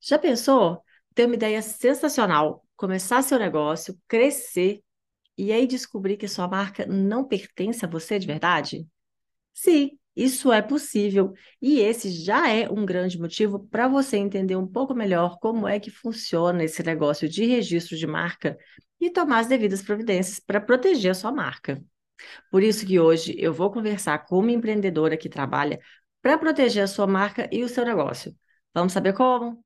Já pensou? Ter uma ideia sensacional, começar seu negócio, crescer e aí descobrir que sua marca não pertence a você de verdade? Sim, isso é possível e esse já é um grande motivo para você entender um pouco melhor como é que funciona esse negócio de registro de marca e tomar as devidas providências para proteger a sua marca. Por isso que hoje eu vou conversar com uma empreendedora que trabalha para proteger a sua marca e o seu negócio. Vamos saber como?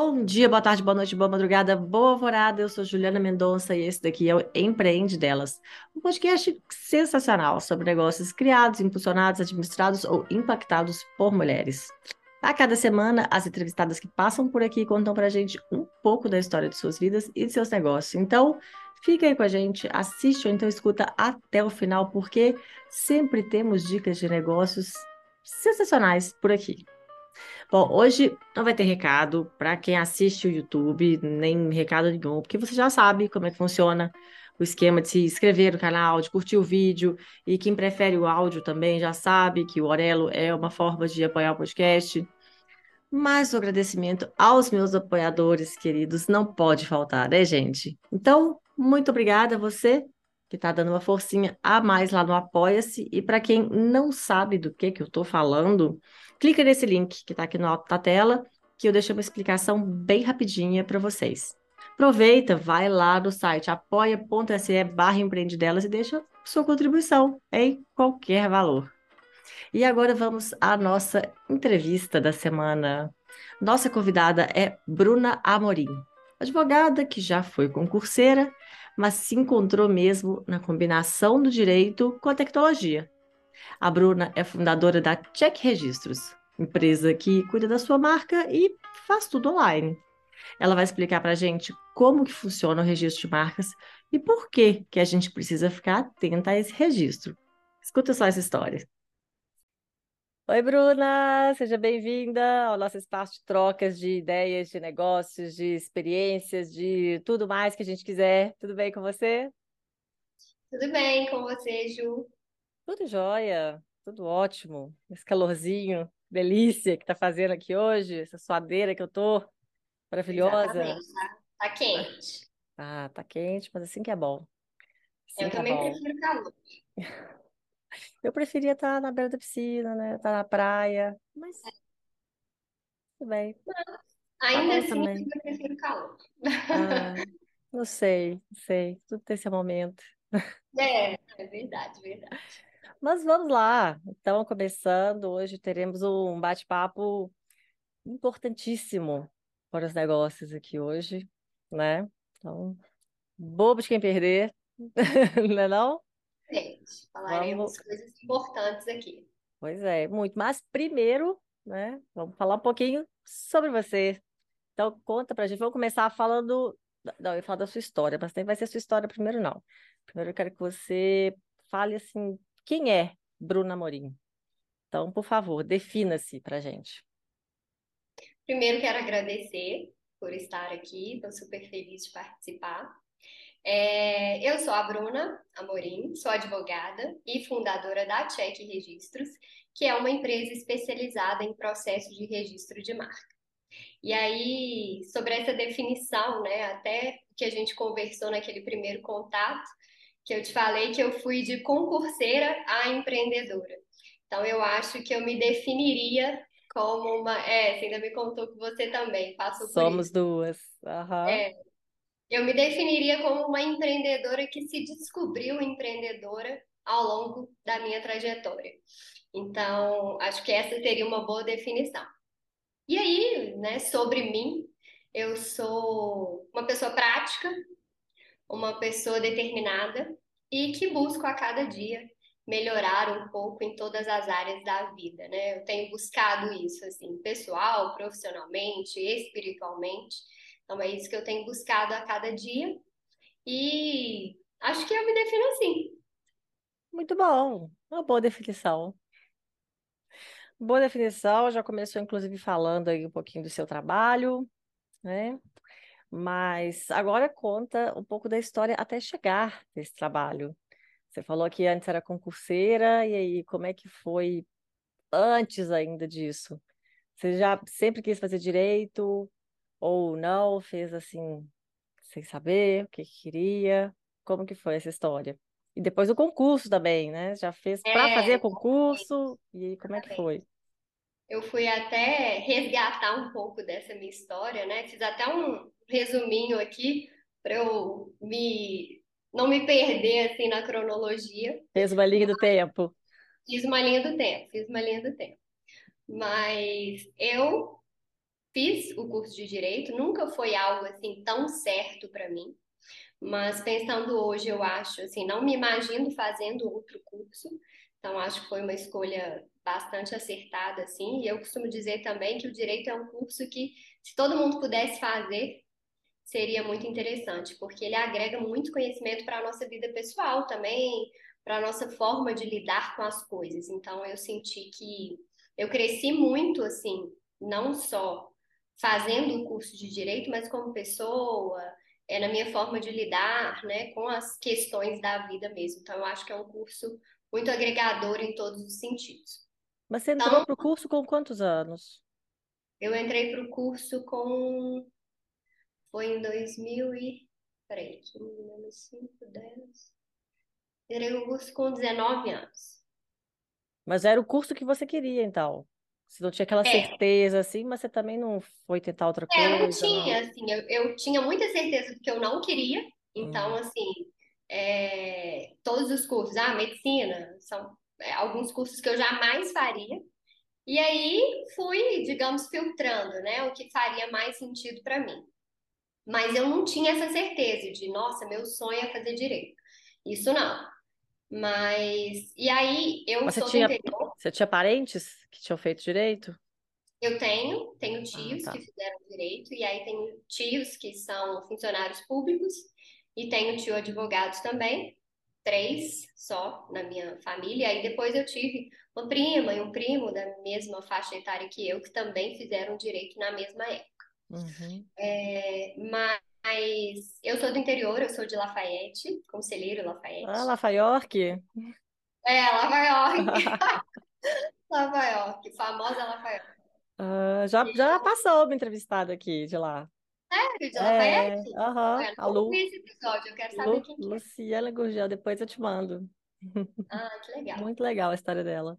Bom dia, boa tarde, boa noite, boa madrugada, boa alvorada. Eu sou Juliana Mendonça e esse daqui é o Empreende Delas, um podcast sensacional sobre negócios criados, impulsionados, administrados ou impactados por mulheres. A cada semana, as entrevistadas que passam por aqui contam pra gente um pouco da história de suas vidas e de seus negócios. Então, fica aí com a gente, assiste ou então escuta até o final, porque sempre temos dicas de negócios sensacionais por aqui. Bom, hoje não vai ter recado para quem assiste o YouTube, nem recado nenhum, porque você já sabe como é que funciona o esquema de se inscrever no canal, de curtir o vídeo, e quem prefere o áudio também já sabe que o Orelo é uma forma de apoiar o podcast. Mas o agradecimento aos meus apoiadores queridos não pode faltar, né, gente? Então, muito obrigada a você que está dando uma forcinha a mais lá no Apoia-se. E para quem não sabe do que, que eu estou falando, clica nesse link que está aqui no alto da tela, que eu deixei uma explicação bem rapidinha para vocês. Aproveita, vai lá no site apoia.se barra empreendedelas e deixa sua contribuição em qualquer valor. E agora vamos à nossa entrevista da semana. Nossa convidada é Bruna Amorim, advogada que já foi concurseira, mas se encontrou mesmo na combinação do direito com a tecnologia. A Bruna é fundadora da Check Registros, empresa que cuida da sua marca e faz tudo online. Ela vai explicar para a gente como que funciona o registro de marcas e por que, que a gente precisa ficar atenta a esse registro. Escuta só essa história. Oi, Bruna, seja bem-vinda ao nosso espaço de trocas de ideias, de negócios, de experiências, de tudo mais que a gente quiser. Tudo bem com você? Tudo bem com você, Ju? Tudo jóia, tudo ótimo. Esse calorzinho, delícia que tá fazendo aqui hoje, essa suadeira que eu tô, maravilhosa. Exatamente, tá, tá quente. Ah, tá quente, mas assim que é bom. Assim Eu que é também bom. prefiro calor. Eu preferia estar na beira da piscina, né? Estar na praia, mas tudo bem. Ainda assim, também. eu prefiro calor. Ah, não sei, não sei. Tudo tem seu momento. É, é verdade, verdade. Mas vamos lá. Então, começando, hoje teremos um bate-papo importantíssimo para os negócios aqui hoje, né? Então, bobo de quem perder, não é não? Gente, Vamos, falaremos coisas importantes aqui. pois é, muito. Mas primeiro, né, vamos falar um pouquinho sobre você. Então, conta pra gente. Vamos começar falando. Não, eu ia falar da sua história, mas nem vai ser sua história primeiro, não. Primeiro eu quero que você fale assim, quem é Bruna Amorim? Então, por favor, defina-se pra gente. Primeiro, quero agradecer por estar aqui, estou super feliz de participar. É, eu sou a Bruna Amorim, sou advogada e fundadora da Check Registros, que é uma empresa especializada em processos de registro de marca. E aí, sobre essa definição, né, até que a gente conversou naquele primeiro contato, que eu te falei que eu fui de concurseira a empreendedora. Então, eu acho que eu me definiria como uma. É, você ainda me contou que você também passou por Somos duas. Aham. É, eu me definiria como uma empreendedora que se descobriu empreendedora ao longo da minha trajetória. Então, acho que essa seria uma boa definição. E aí, né, sobre mim, eu sou uma pessoa prática, uma pessoa determinada e que busco a cada dia melhorar um pouco em todas as áreas da vida, né? Eu tenho buscado isso, assim, pessoal, profissionalmente, espiritualmente. Então, é isso que eu tenho buscado a cada dia. E acho que eu me defino assim. Muito bom. Uma boa definição. Boa definição. Já começou, inclusive, falando aí um pouquinho do seu trabalho, né? Mas agora conta um pouco da história até chegar nesse trabalho. Você falou que antes era concurseira, e aí como é que foi antes ainda disso? Você já sempre quis fazer direito ou não? Fez assim, sem saber o que queria? Como que foi essa história? E depois o concurso também, né? Já fez para É, fazer exatamente, concurso? E aí, como é que foi? Eu fui até resgatar um pouco dessa minha história, né? Fiz até um resuminho aqui para eu me não me perder assim na cronologia. Fez uma linha do tempo. Fiz uma linha do tempo, fiz uma linha do tempo. Mas eu fiz o curso de direito, nunca foi algo assim tão certo para mim. Mas pensando hoje, eu acho, assim, não me imagino fazendo outro curso. Então, acho que foi uma escolha bastante acertada, assim. E eu costumo dizer também que o direito é um curso que, se todo mundo pudesse fazer, seria muito interessante, porque ele agrega muito conhecimento para a nossa vida pessoal também, para a nossa forma de lidar com as coisas. Então, eu senti que eu cresci muito, assim, não só fazendo o curso de direito, mas como pessoa é na minha forma de lidar, né, com as questões da vida mesmo. Então, eu acho que é um curso muito agregador em todos os sentidos. Mas você entrou Então, pro curso com quantos anos? eu entrei para o curso com, foi em 2000 e, peraí, 15 menos 5, 10. Entrei no curso com 19 anos. Mas era o curso que você queria, então. Você não tinha aquela É, certeza assim, mas você também não foi tentar outra é, não coisa, não. tinha, assim, eu, eu tinha muita certeza do que eu não queria, então, Hum. assim, é, todos os cursos, ah, medicina, são é, alguns cursos que eu jamais faria, E aí fui, digamos, filtrando, né, o que faria mais sentido para mim. Mas eu não tinha essa certeza de, nossa, meu sonho é fazer direito. Isso não. Mas e aí eu Mas sou do tinha, interior, você tinha parentes que tinham feito direito? eu tenho, tenho Ah, tios que tá. fizeram direito e aí tenho tios que são funcionários públicos e tenho tio advogados também. Três só na minha família. E aí depois eu tive uma prima e um primo da mesma faixa etária que eu, que também fizeram direito na mesma época. Uhum. É, mas eu sou do interior, eu sou de Lafayette, Conselheiro Ah, Lafayette. Lafayette. É, Lafayette, Lafayette, famosa Lafayette. Ah, já, já passou uma entrevistada aqui de lá. Sério, de É, Lafayette? aham, Ué, a Lu, esse episódio, eu quero saber Lu, quem que é. Luciana Gurgel, depois eu te mando. Ah, que legal. Muito legal a história dela.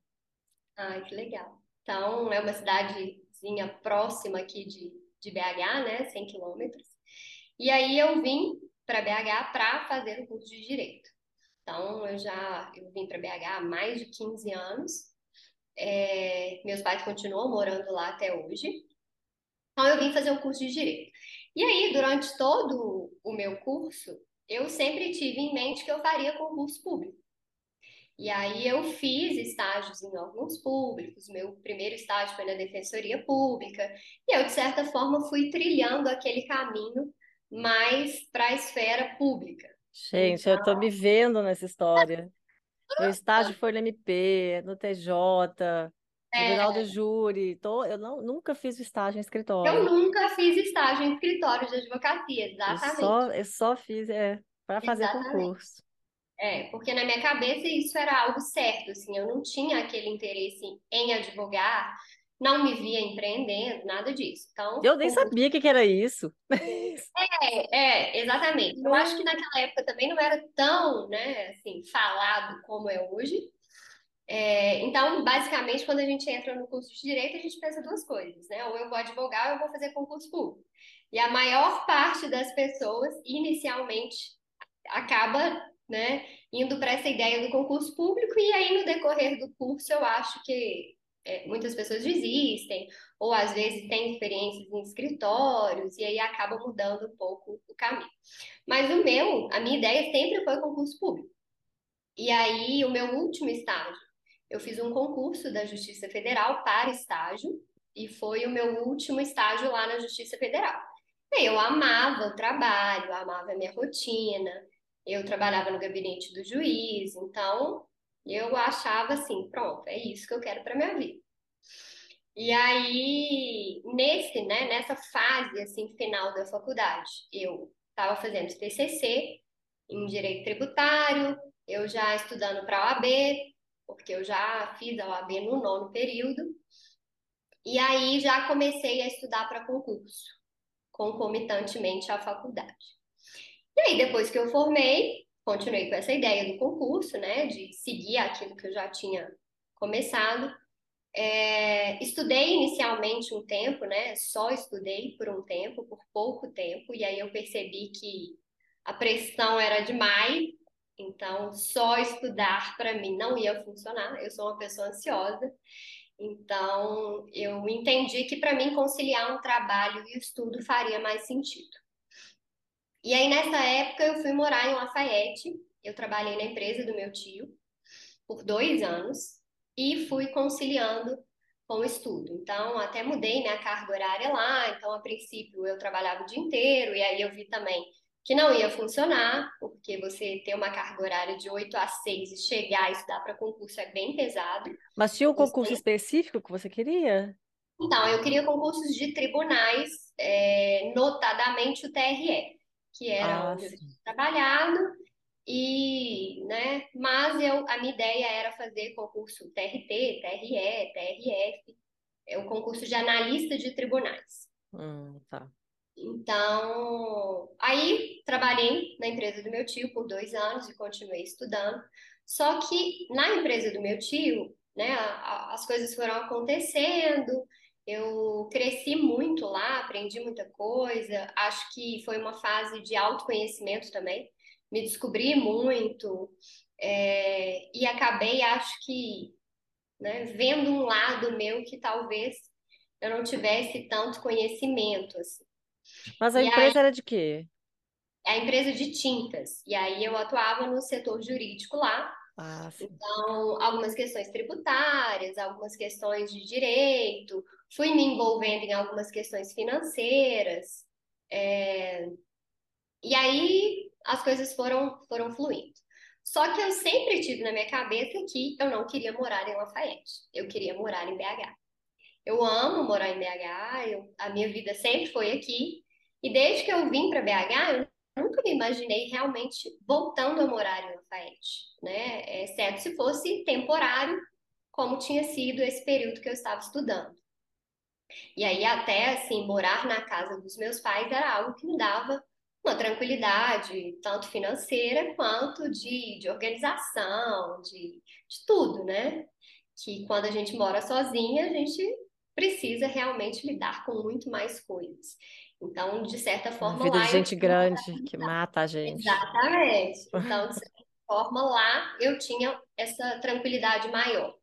Ah, que legal. Então, é uma cidadezinha próxima aqui de, de BH, né? 100 quilômetros. E aí eu vim para BH para fazer o curso de Direito. Então, eu já eu vim para BH há mais de 15 anos. É, meus pais continuam morando lá até hoje. Então, eu vim fazer o curso de Direito. E aí, durante todo o meu curso, eu sempre tive em mente que eu faria concurso público. E aí eu fiz estágios em órgãos públicos, meu primeiro estágio foi na Defensoria Pública, e eu, de certa forma, fui trilhando aquele caminho mais para a esfera pública. Gente, eu Então, me vendo nessa história. Meu estágio foi no MP, no TJ, Tribunal do é, Júri. Tô, eu não, nunca fiz estágio em eu escritório. nunca fiz estágio em escritório de advocacia, Eu exatamente. só, eu só fiz é, para fazer Exatamente. concurso. É, porque na minha cabeça isso era algo certo, assim, eu não tinha aquele interesse em advogar, não me via empreendendo, nada disso. Então, Eu nem sabia o que que era isso. É, é, exatamente. Eu acho que naquela época também não era tão, né, assim, falado como é hoje. É, então, basicamente, quando a gente entra no curso de direito, a gente pensa duas coisas, né? Ou eu vou advogar ou eu vou fazer concurso público. E a maior parte das pessoas, inicialmente, acaba, né, indo para essa ideia do concurso público, e aí no decorrer do curso eu acho que é, muitas pessoas desistem, ou às vezes têm experiências em escritórios, e aí acaba mudando um pouco o caminho. Mas o meu, a minha ideia sempre foi concurso público. E aí, o meu último estágio, eu fiz um concurso da Justiça Federal para estágio, e foi o meu último estágio lá na Justiça Federal. Eu amava o trabalho, amava a minha rotina, eu trabalhava no gabinete do juiz, então eu achava assim, pronto, é isso que eu quero para minha vida. E aí, nesse, né, nessa fase assim final da faculdade, eu estava fazendo TCC em direito tributário, eu já estudando para a OAB, porque eu já fiz a OAB no nono período, e aí já comecei a estudar para concurso, concomitantemente à faculdade. E aí, depois que eu formei, continuei com essa ideia do concurso, né, de seguir aquilo que eu já tinha começado. É, estudei inicialmente um tempo, né, só estudei por um tempo, por pouco tempo, e aí eu percebi que a pressão era demais, então só estudar para mim não ia funcionar. Eu sou uma pessoa ansiosa, então eu entendi que para mim conciliar um trabalho e estudo faria mais sentido. E aí, nessa época, eu fui morar em Lafayette. Eu trabalhei na empresa do meu tio por dois anos e fui conciliando com o estudo. Então, até mudei minha carga horária lá. Então, a princípio, eu trabalhava o dia inteiro, e aí eu vi também que não ia funcionar, porque você ter uma carga horária de 8 a 6 e chegar e estudar para concurso é bem pesado. Mas tinha um concurso você... específico que você queria? Então, eu queria concursos de tribunais, é, notadamente o TRE que era ah, onde eu tinha trabalhado, e, né, mas eu, a minha ideia era fazer concurso TRT, TRE, TRF, é o concurso de analista de tribunais. Hum, tá. Então, aí trabalhei na empresa do meu tio por dois anos e continuei estudando. Só que na empresa do meu tio, né, as coisas foram acontecendo, eu cresci muito lá, aprendi muita coisa. Acho que foi uma fase de autoconhecimento também. Me descobri muito é, e acabei, acho que, né, vendo um lado meu que talvez eu não tivesse tanto conhecimento. Assim. Mas a e empresa aí, era de quê? É a empresa de tintas. E aí eu atuava no setor jurídico lá. Ah, então, algumas questões tributárias, algumas questões de direito, fui me envolvendo em algumas questões financeiras, é... e aí as coisas foram, foram fluindo. Só que eu sempre tive na minha cabeça que eu não queria morar em Lafayette, eu queria morar em BH. Eu amo morar em BH, eu, a minha vida sempre foi aqui, e desde que eu vim para BH, eu nunca me imaginei realmente voltando a morar em Lafayette, né? Exceto se fosse temporário, como tinha sido esse período que eu estava estudando. E aí, até assim, morar na casa dos meus pais era algo que me dava uma tranquilidade, tanto financeira quanto de, de organização, de, de tudo, né? Que quando a gente mora sozinha, a gente precisa realmente lidar com muito mais coisas. Então, de certa forma, vida lá. De gente grande que mata a gente. Exatamente. Então, de certa forma, lá eu tinha essa tranquilidade maior.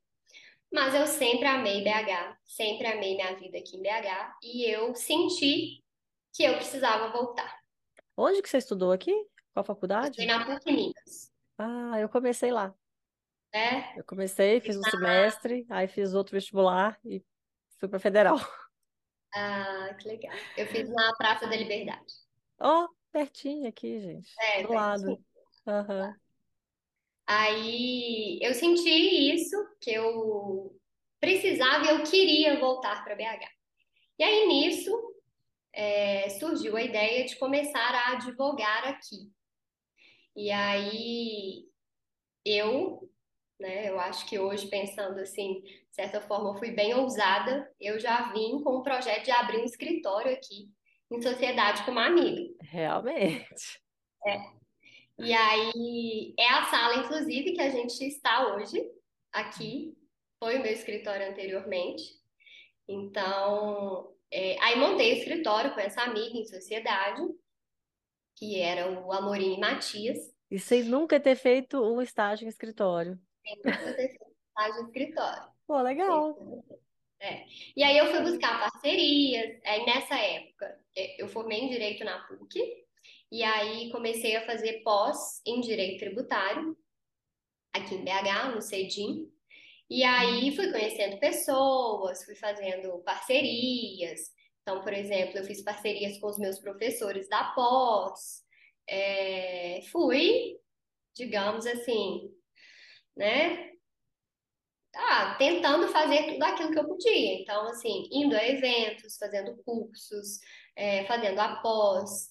Mas eu sempre amei BH, sempre amei minha vida aqui em BH e eu senti que eu precisava voltar. Onde que você estudou aqui? Qual faculdade? Eu na PUC Minas. Ah, eu comecei lá. É? Eu comecei, fiz um na... semestre, aí fiz outro vestibular e fui para Federal. Ah, que legal. Eu fiz na Praça da Liberdade. Ó, oh, pertinho aqui, gente. É, do lado. Uhum. Aí eu senti isso, que eu precisava e eu queria voltar para BH. E aí nisso é, surgiu a ideia de começar a advogar aqui. E aí eu, né, eu acho que hoje pensando assim, de certa forma, eu fui bem ousada. Eu já vim com o projeto de abrir um escritório aqui em sociedade com uma amiga. Realmente. É. E aí é a sala, inclusive, que a gente está hoje aqui. Foi o meu escritório anteriormente. Então, é, aí montei o escritório com essa amiga em sociedade, que era o Amorim Matias. E sem nunca ter feito um estágio em escritório. Sem nunca ter feito um estágio em escritório. Pô, legal. É. E aí eu fui buscar parcerias. Aí nessa época, é, eu formei em Direito na PUC, e aí comecei a fazer pós em direito tributário, aqui em BH, no CEDIM. E aí fui conhecendo pessoas, fui fazendo parcerias. Então, por exemplo, eu fiz parcerias com os meus professores da pós. É, fui, digamos assim, né? Ah, tentando fazer tudo aquilo que eu podia. Então, assim, indo a eventos, fazendo cursos, é, fazendo após,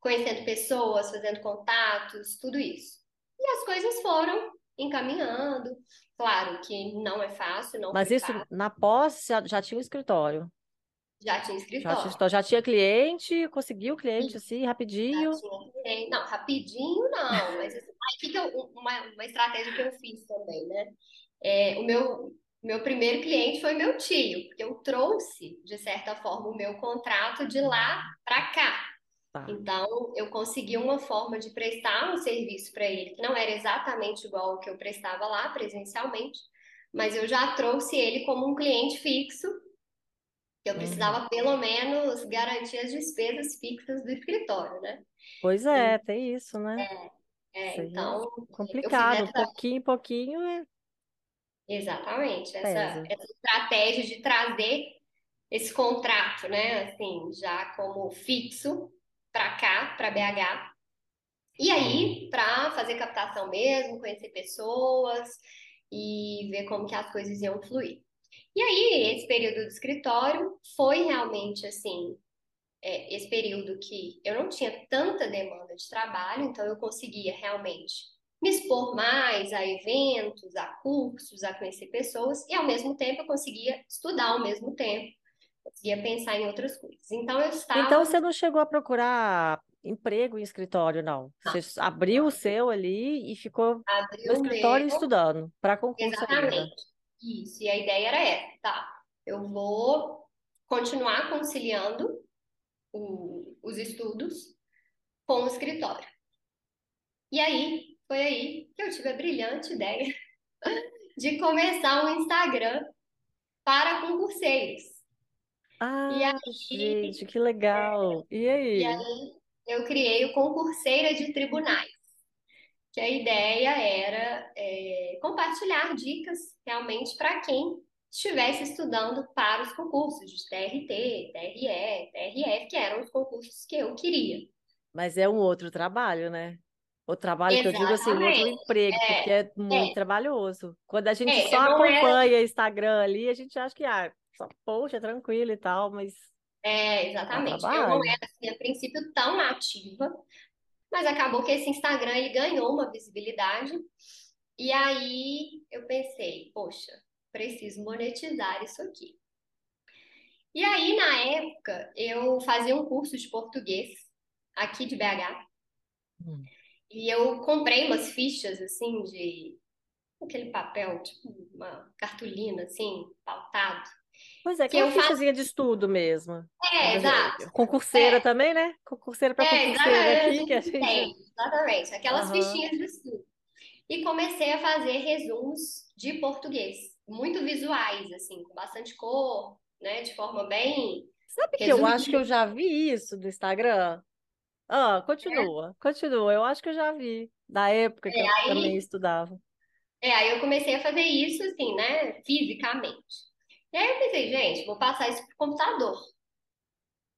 conhecendo pessoas, fazendo contatos, tudo isso. E as coisas foram encaminhando. Claro que não é fácil, não Mas isso fácil. na pós já, já tinha um escritório. Já tinha Já tinha, escritório. já tinha cliente, conseguiu cliente assim, Já rapidinho. tinha. Não, rapidinho não, mas assim, aí que que eu- uma, uma estratégia que eu fiz também, né? É, o meu, meu primeiro cliente foi meu tio, porque eu trouxe, de certa forma, o meu contrato de lá para cá. Tá. Então, eu consegui uma forma de prestar um serviço para ele, que não era exatamente igual ao que eu prestava lá presencialmente, mas eu já trouxe ele como um cliente fixo, eu Uhum. precisava pelo menos garantir as despesas fixas do escritório, né? Pois é, tem isso, né? É, aí é então, complicado, essa, pouquinho em pouquinho é exatamente, essa, essa estratégia de trazer esse contrato, né, assim, já como fixo para cá, para BH. E aí, para fazer captação mesmo, conhecer pessoas e ver como que as coisas iam fluir. E aí, esse período do escritório foi realmente assim, é, esse período que eu não tinha tanta demanda de trabalho, então eu conseguia realmente me expor mais a eventos, a cursos, a conhecer pessoas, e ao mesmo tempo eu conseguia estudar ao mesmo tempo, conseguia pensar em outras coisas. Então eu Então estava você não chegou a procurar emprego em escritório, não. Você abriu o seu ali e ficou no escritório meu, estudando para concurso ainda. Isso, e a ideia era essa, tá? Eu vou continuar conciliando o- os estudos com o escritório. E aí, foi aí que eu tive a brilhante ideia de começar um Instagram para concurseiros. E Ah, aí, gente, que legal. E e aí? aí eu criei o Concurseira de Tribunais, que a ideia era é, compartilhar dicas realmente para quem estivesse estudando para os concursos de TRT, TRE, TRF, que eram os concursos que eu queria. Mas é um outro trabalho, né? O trabalho que eu digo assim, outro Exatamente. emprego, porque É, é muito é, trabalhoso. Quando a gente é, só não era acompanha Instagram ali, a gente acha que, ah, só, poxa, tranquilo e tal, mas É, dá exatamente. Eu não era, assim, a princípio, tão ativa, mas acabou que esse Instagram ele ganhou uma visibilidade. E aí eu pensei, poxa, preciso monetizar isso aqui. E aí, na época, eu fazia um curso de português aqui de BH. Hum. E eu comprei umas fichas, assim, de aquele papel, tipo uma cartolina, assim, pautado. Pois é, Que eu fichazinha de estudo mesmo. É, exato. Concurseira É, também, né? Concurseira para é, concurseira aqui, que a gente entende, exatamente. Aquelas Aham. fichinhas de estudo. E comecei a fazer resumos de português, muito visuais, assim, com bastante cor, né, de forma bem Sabe que eu acho que resumida. eu já vi isso no Instagram? Ah, continua, continua. Eu acho que eu já vi, da época que É, eu também aí, estudava. é, aí eu comecei a fazer isso, assim, né, fisicamente. E aí eu pensei, gente, vou passar isso pro computador,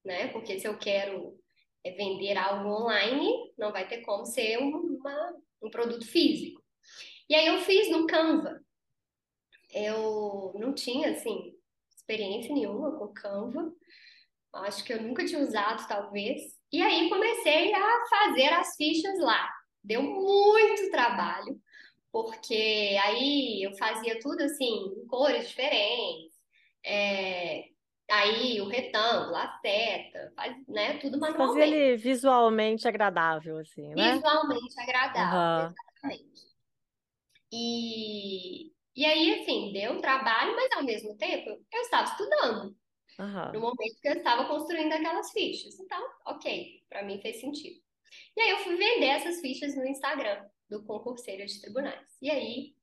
né, porque se eu quero é, vender algo online, não vai ter como ser um, uma- um produto físico. E aí eu fiz no Canva. Eu não tinha, assim, experiência nenhuma com Canva. Acho que eu nunca tinha usado, talvez. E aí comecei a fazer as fichas lá. Deu muito trabalho, porque aí eu fazia tudo assim, em cores diferentes. É, aí o retângulo, a seta, faz, né, tudo manualmente. ele visualmente agradável, assim, né? Visualmente agradável, Aham, exatamente. E, e aí, assim, deu trabalho, mas ao mesmo tempo eu estava estudando. no aham. momento que eu estava construindo aquelas fichas. Então, ok, para mim fez sentido. E aí eu fui vender essas fichas no Instagram do Concurseiro de Tribunais. E aí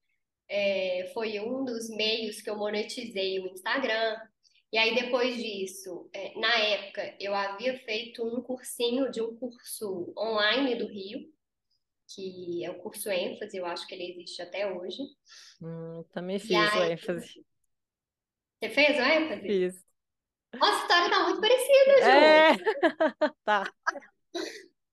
é, foi um dos meios que eu monetizei o Instagram. E aí depois disso, é, na época, eu havia feito um cursinho de um curso online do Rio, que é o curso ênfase, eu acho que ele existe até hoje. Hum, também fiz o aí, ênfase. você fez o ênfase? Fiz. Nossa, a história tá muito parecida, Ju. É, tá.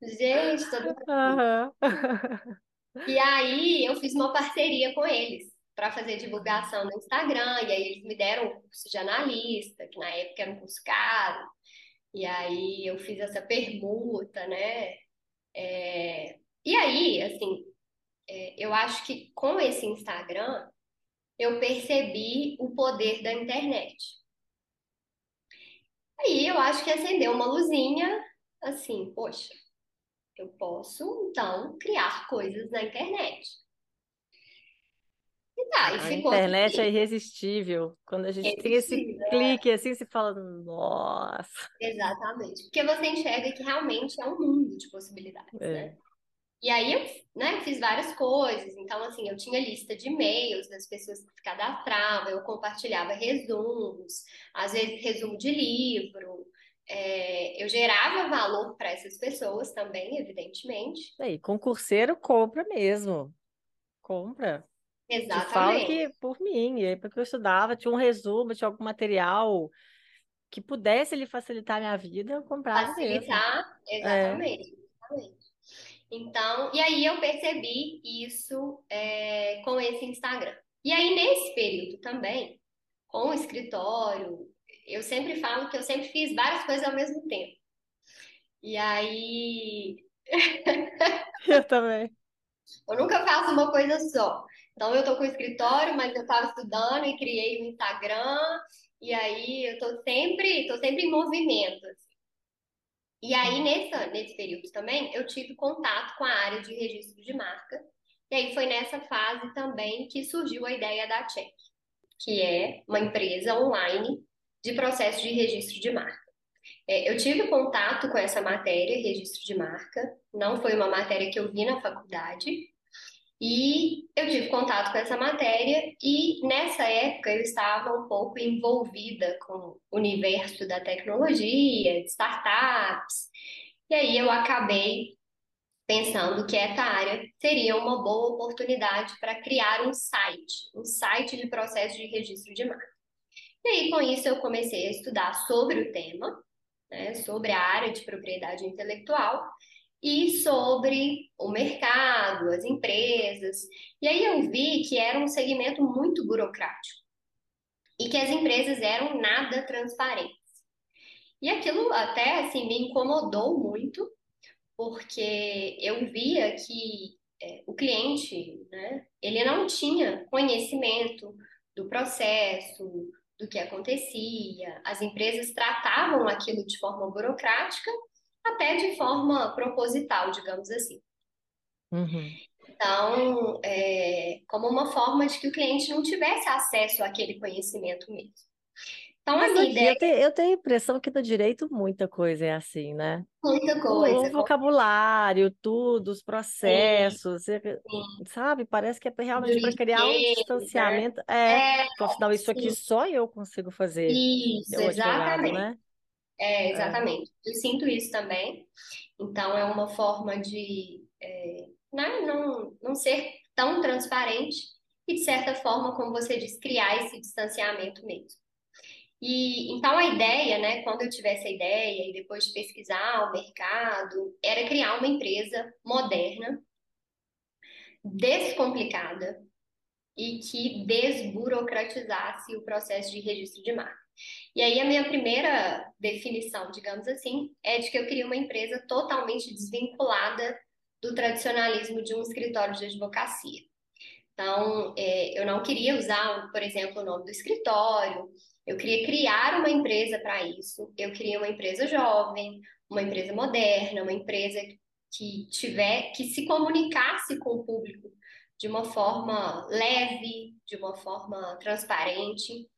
Gente, todo mundo. Aham. E aí eu fiz uma parceria com eles para fazer divulgação no Instagram, e aí eles me deram um curso de analista, que na época era um curso caro, e aí eu fiz essa permuta, né? É, E aí, assim, é, eu acho que com esse Instagram eu percebi o poder da internet. Aí eu acho que acendeu uma luzinha assim, poxa, eu posso então criar coisas na internet. E tá, e A ficou internet é assim, irresistível. Quando a gente tem esse é. clique assim, você fala, nossa. Exatamente. Porque você enxerga que realmente é um mundo de possibilidades, É. né? E aí eu, né, fiz várias coisas. Então, assim, eu tinha lista de e-mails das pessoas que cadastravam, eu compartilhava resumos, às vezes resumo de livro. É, eu gerava valor para essas pessoas também, evidentemente. E aí, concurseiro compra mesmo. Compra. Te falo Exatamente. que por mim, aí, porque eu estudava, tinha um resumo, tinha algum material que pudesse lhe facilitar a minha vida, eu comprava mesmo. Facilitar, É. exatamente. exatamente. Então, e aí eu percebi isso é, com esse Instagram. E aí, nesse período também, com o escritório, eu sempre falo que eu sempre fiz várias coisas ao mesmo tempo. E aí, Eu também. eu nunca faço uma coisa só. Então, eu tô com o escritório, mas eu estava estudando e criei o Instagram. E aí, eu tô sempre, tô sempre em movimento. E aí, nessa, nesse período também, eu tive contato com a área de registro de marca. E aí, foi nessa fase também que surgiu a ideia da Check, que é uma empresa online de processo de registro de marca. É, eu tive contato com essa matéria, registro de marca, não foi uma matéria que eu vi na faculdade, e eu tive contato com essa matéria, e nessa época eu estava um pouco envolvida com o universo da tecnologia, de startups, e aí eu acabei pensando que essa área seria uma boa oportunidade para criar um site, um site de processo de registro de marca. E aí, com isso, eu comecei a estudar sobre o tema, né, sobre a área de propriedade intelectual e sobre o mercado, as empresas. E aí eu vi que era um segmento muito burocrático e que as empresas eram nada transparentes. E aquilo até assim me incomodou muito, porque eu via que é, o cliente, né, ele não tinha conhecimento do processo, do que acontecia. As empresas tratavam aquilo de forma burocrática, até de forma proposital, digamos assim. Uhum. Então, é, como uma forma de que o cliente não tivesse acesso àquele conhecimento mesmo. Então, a Mas aqui, ideia eu tenho, eu tenho a impressão que no direito muita coisa é assim, né? é muita O, o coisa, com vocabulário, tudo, os sim, processos, é- sim, sabe? Parece que é realmente para criar um né? distanciamento. É, É, então, afinal, isso aqui sim, só eu consigo fazer, isso, advogado, exatamente. né? É, É. exatamente. Eu sinto isso também. Então, é uma forma de, é, né, não, não ser tão transparente e, de certa forma, como você diz, criar esse distanciamento mesmo. E então a ideia, né, quando eu tivesse a ideia e depois de pesquisar o mercado, era criar uma empresa moderna, descomplicada e que desburocratizasse o processo de registro de marca. E aí a minha primeira definição, digamos assim, é de que eu queria uma empresa totalmente desvinculada do tradicionalismo de um escritório de advocacia. Então, é, eu não queria usar, por exemplo, o nome do escritório, eu queria criar uma empresa para isso. Eu queria uma empresa jovem, uma empresa moderna, uma empresa que tiver, que se comunicasse com o público de uma forma leve, de uma forma transparente.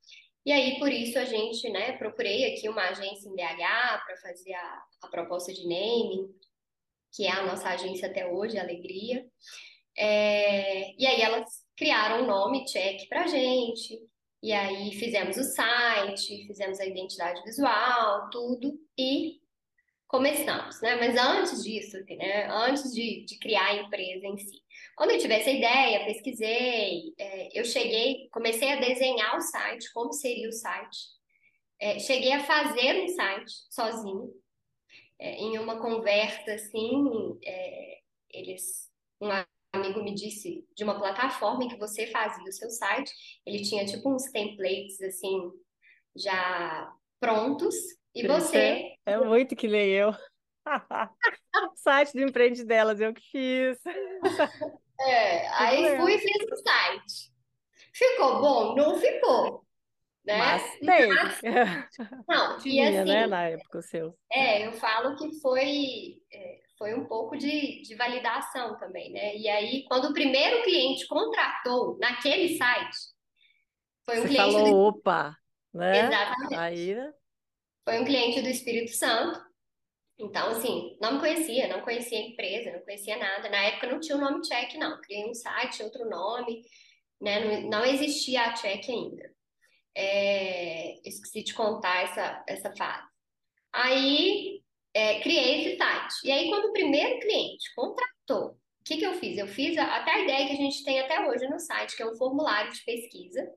E aí, por isso, a gente, né, procurei aqui uma agência em BH para fazer a, a proposta de naming, que é a nossa agência até hoje, Alegria. É, e aí elas criaram o nome Check pra gente. E aí fizemos o site, fizemos a identidade visual, tudo, e começamos, né? Mas antes disso, assim, né? Antes de, de criar a empresa em si. Quando eu tive essa ideia, pesquisei, é, eu cheguei, comecei a desenhar o site, como seria o site. É, cheguei a fazer um site sozinho, é, em uma conversa assim, é, eles, um amigo me disse de uma plataforma em que você fazia o seu site, ele tinha tipo uns templates assim já prontos e Isso é, você é muito que nem eu. Site do Empreende Delas, eu que fiz. É, aí fui e fiz o site. Ficou bom? Não ficou, né? Mas teve. não, Tinha, e né, assim, na época o seu. é, eu falo que foi, é, foi um pouco de, de validação também, né? E aí, quando o primeiro cliente contratou naquele site, foi um Você cliente falou, do... opa, né? Exatamente. Aí, né? Foi um cliente do Espírito Santo. Então, assim, não me conhecia, não conhecia a empresa, não conhecia nada. Na época não tinha o nome Check, não. Criei um site, outro nome, né? Não, não existia a Check ainda. É, esqueci de contar essa, essa fase. Aí, é, criei esse site. E aí, quando o primeiro cliente contratou, o que que eu fiz? Eu fiz a- até a ideia que a gente tem até hoje no site, que é um formulário de pesquisa,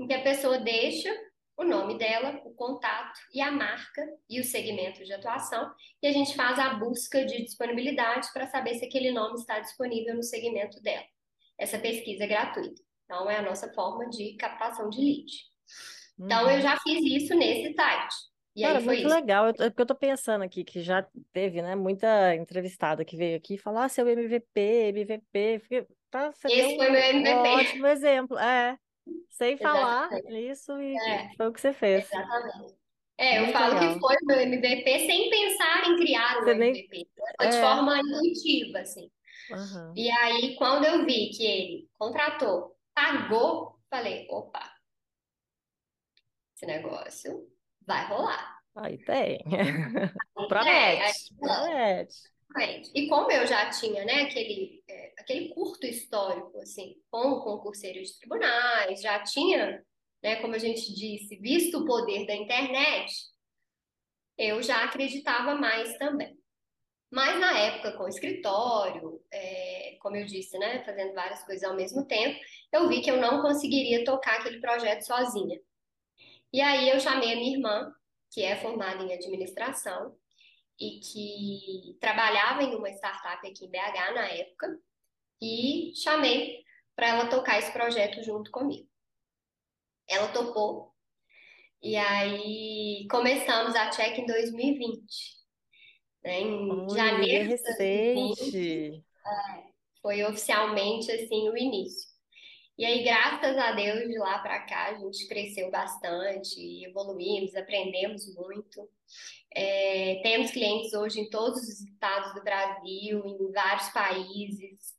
em que a pessoa deixa o nome dela, o contato e a marca e o segmento de atuação, e a gente faz a busca de disponibilidade para saber se aquele nome está disponível no segmento dela. Essa pesquisa é gratuita. Então, é a nossa forma de captação de lead. Então, eu Uhum. já fiz isso nesse site. E Cara, foi muito isso. legal. Eu, é porque eu tô pensando aqui que já teve, né, muita entrevistada que veio aqui falar, ah, seu MVP, MVP. Fiquei- Tá, você Esse foi meu um, um MVP. ótimo exemplo. É, sem falar Exatamente. isso e É, foi o que você fez. exatamente. É, eu Muito falo que legal. foi o meu MVP sem pensar em criar um nem. MVP. Foi de É. forma intuitiva, assim. aham. E aí, quando eu vi que ele contratou, pagou, falei, opa, esse negócio vai rolar. Aí tem. É, aí, Promete, promete. E como eu já tinha, né, aquele, é, aquele curto histórico, assim, com concurseiros de tribunais, já tinha, né, como a gente disse, visto o poder da internet, eu já acreditava mais também. Mas na época, com o escritório, é, como eu disse, né, fazendo várias coisas ao mesmo tempo, eu vi que eu não conseguiria tocar aquele projeto sozinha. E aí eu chamei a minha irmã, que é formada em administração, e que trabalhava em uma startup aqui em BH na época, e chamei para ela tocar esse projeto junto comigo. Ela topou, e aí começamos a Check em 2020. Né? Em Olha, janeiro é de 2020 recente. foi oficialmente assim o início. E aí, graças a Deus, de lá para cá, a gente cresceu bastante, evoluímos, aprendemos muito. É, temos clientes hoje em todos os estados do Brasil, em vários países.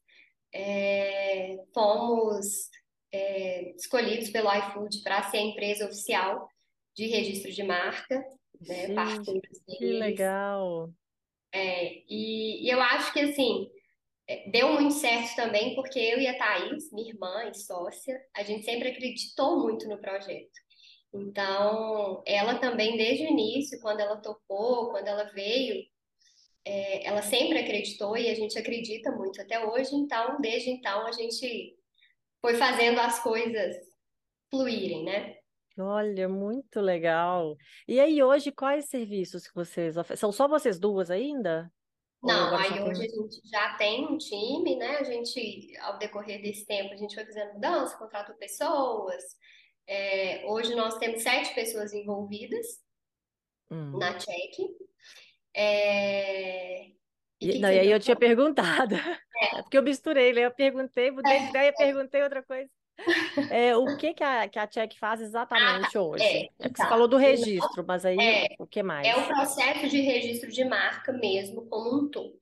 É, fomos é, escolhidos pelo iFood para ser a empresa oficial de registro de marca, né, Gente, que legal. É, e, e eu acho que assim deu muito certo também, porque eu e a Thaís, minha irmã e sócia, a gente sempre acreditou muito no projeto. Então, ela também, desde o início, quando ela topou, quando ela veio, é, ela sempre acreditou e a gente acredita muito até hoje. Então, desde então, a gente foi fazendo as coisas fluírem, né? Olha, muito legal. E aí, hoje, quais serviços que vocês oferecem? São só vocês duas ainda? Não, aí tem hoje a gente já tem um time, né? A gente, ao decorrer desse tempo, a gente foi fazendo mudança, contratou pessoas. É, hoje nós temos sete pessoas envolvidas Hum. na Check. É, e E, não, e aí eu tinha perguntado. É porque eu misturei, né? Eu perguntei, mudei de ideia, perguntei outra coisa. É, o que que a, que a Check faz exatamente hoje? É, É porque você então, falou do o registro, mas aí É, o que é o mais? processo de registro de marca mesmo, como um todo.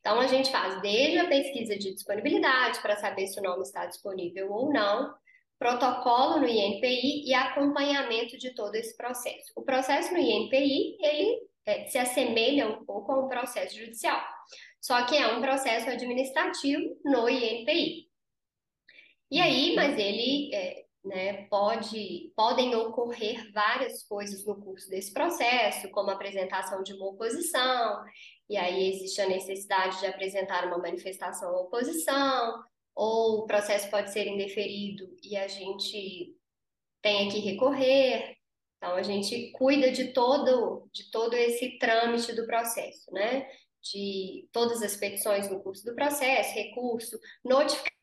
Então, a gente faz desde a pesquisa de disponibilidade para saber se o nome está disponível ou não, protocolo no INPI e acompanhamento de todo esse processo. O processo no INPI, ele é, se assemelha um pouco a um processo judicial, só que é um processo administrativo no INPI. E aí, mas ele, é, né, pode, podem ocorrer várias coisas no curso desse processo, como apresentação de uma oposição, e aí existe a necessidade de apresentar uma manifestação à oposição, ou o processo pode ser indeferido e a gente tem que recorrer. Então, a gente cuida de todo, de todo esse trâmite do processo, né? De todas as petições no curso do processo, recurso, notificação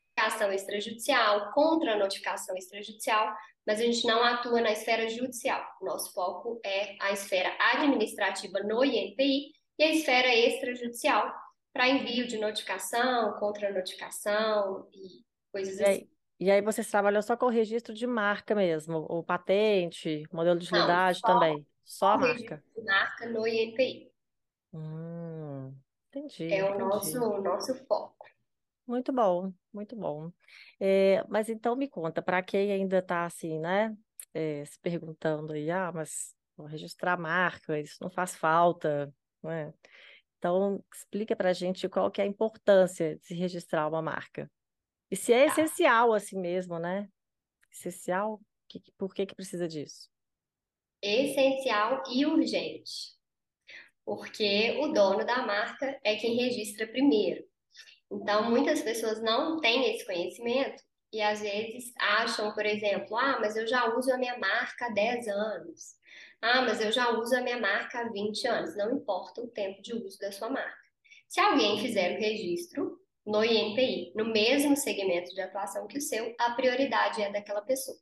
extrajudicial, contra-notificação extrajudicial, mas a gente não atua na esfera judicial. Nosso foco é a esfera administrativa no INPI e a esfera extrajudicial, para envio de notificação, contra-notificação e coisas E assim. aí, e aí vocês trabalham só com o registro de marca mesmo, ou patente, modelo de Não, utilidade só também, só a marca. de marca no INPI. Hum, entendi, É o nosso, entendi. o nosso foco. Muito bom, muito bom. É, mas então me conta, para quem ainda está assim, né, é, se perguntando aí, ah, mas vou registrar a marca, isso não faz falta, né? Então explica para a gente qual que é a importância de se registrar uma marca. E se é Tá. essencial assim mesmo, né? Essencial, que- por que que precisa disso? Essencial e urgente, porque o dono da marca é quem registra primeiro. Então, muitas pessoas não têm esse conhecimento e às vezes acham, por exemplo, ah, mas eu já uso a minha marca há 10 anos. Ah, mas eu já uso a minha marca há 20 anos. Não importa o tempo de uso da sua marca. Se alguém fizer o registro no INPI, no mesmo segmento de atuação que o seu, a prioridade é daquela pessoa.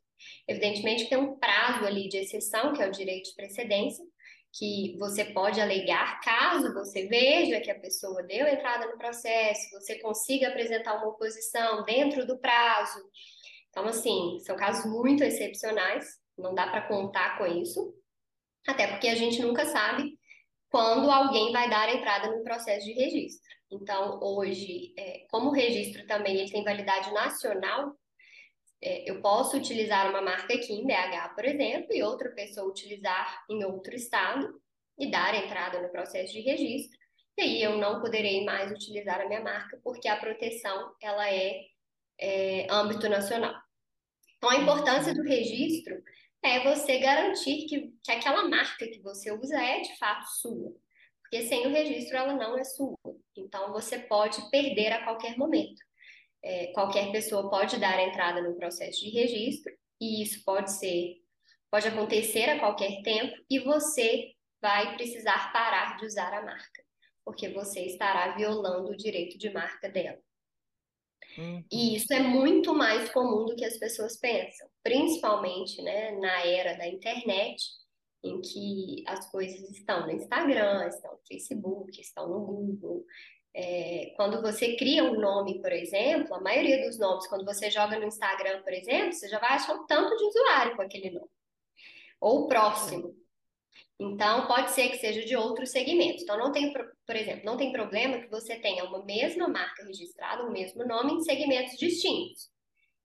Evidentemente tem um prazo ali de exceção, que é o direito de precedência, que você pode alegar caso você veja que a pessoa deu entrada no processo, você consiga apresentar uma oposição dentro do prazo. Então, assim, são casos muito excepcionais, não dá para contar com isso, até porque a gente nunca sabe quando alguém vai dar entrada no processo de registro. Então, hoje, é, como o registro também ele tem validade nacional, é, eu posso utilizar uma marca aqui em BH, por exemplo, e outra pessoa utilizar em outro estado e dar entrada no processo de registro. E aí eu não poderei mais utilizar a minha marca porque a proteção ela é, é âmbito nacional. Então, a importância do registro é você garantir que, que aquela marca que você usa é de fato sua. Porque sem o registro ela não é sua. Então, você pode perder a qualquer momento é, qualquer pessoa pode dar entrada no processo de registro, e isso pode ser, pode acontecer a qualquer tempo, e você vai precisar parar de usar a marca, porque você estará violando o direito de marca dela. Uhum. E isso é muito mais comum do que as pessoas pensam, principalmente, né, na era da internet, em que as coisas estão no Instagram, estão no Facebook, estão no Google, é, quando você cria um nome, por exemplo, a maioria dos nomes, quando você joga no Instagram, por exemplo, você já vai achar um tanto de usuário com aquele nome. Ou próximo. Então, pode ser que seja de outro segmento. Então, não tem, por exemplo, não tem problema que você tenha uma mesma marca registrada, o mesmo nome em segmentos distintos.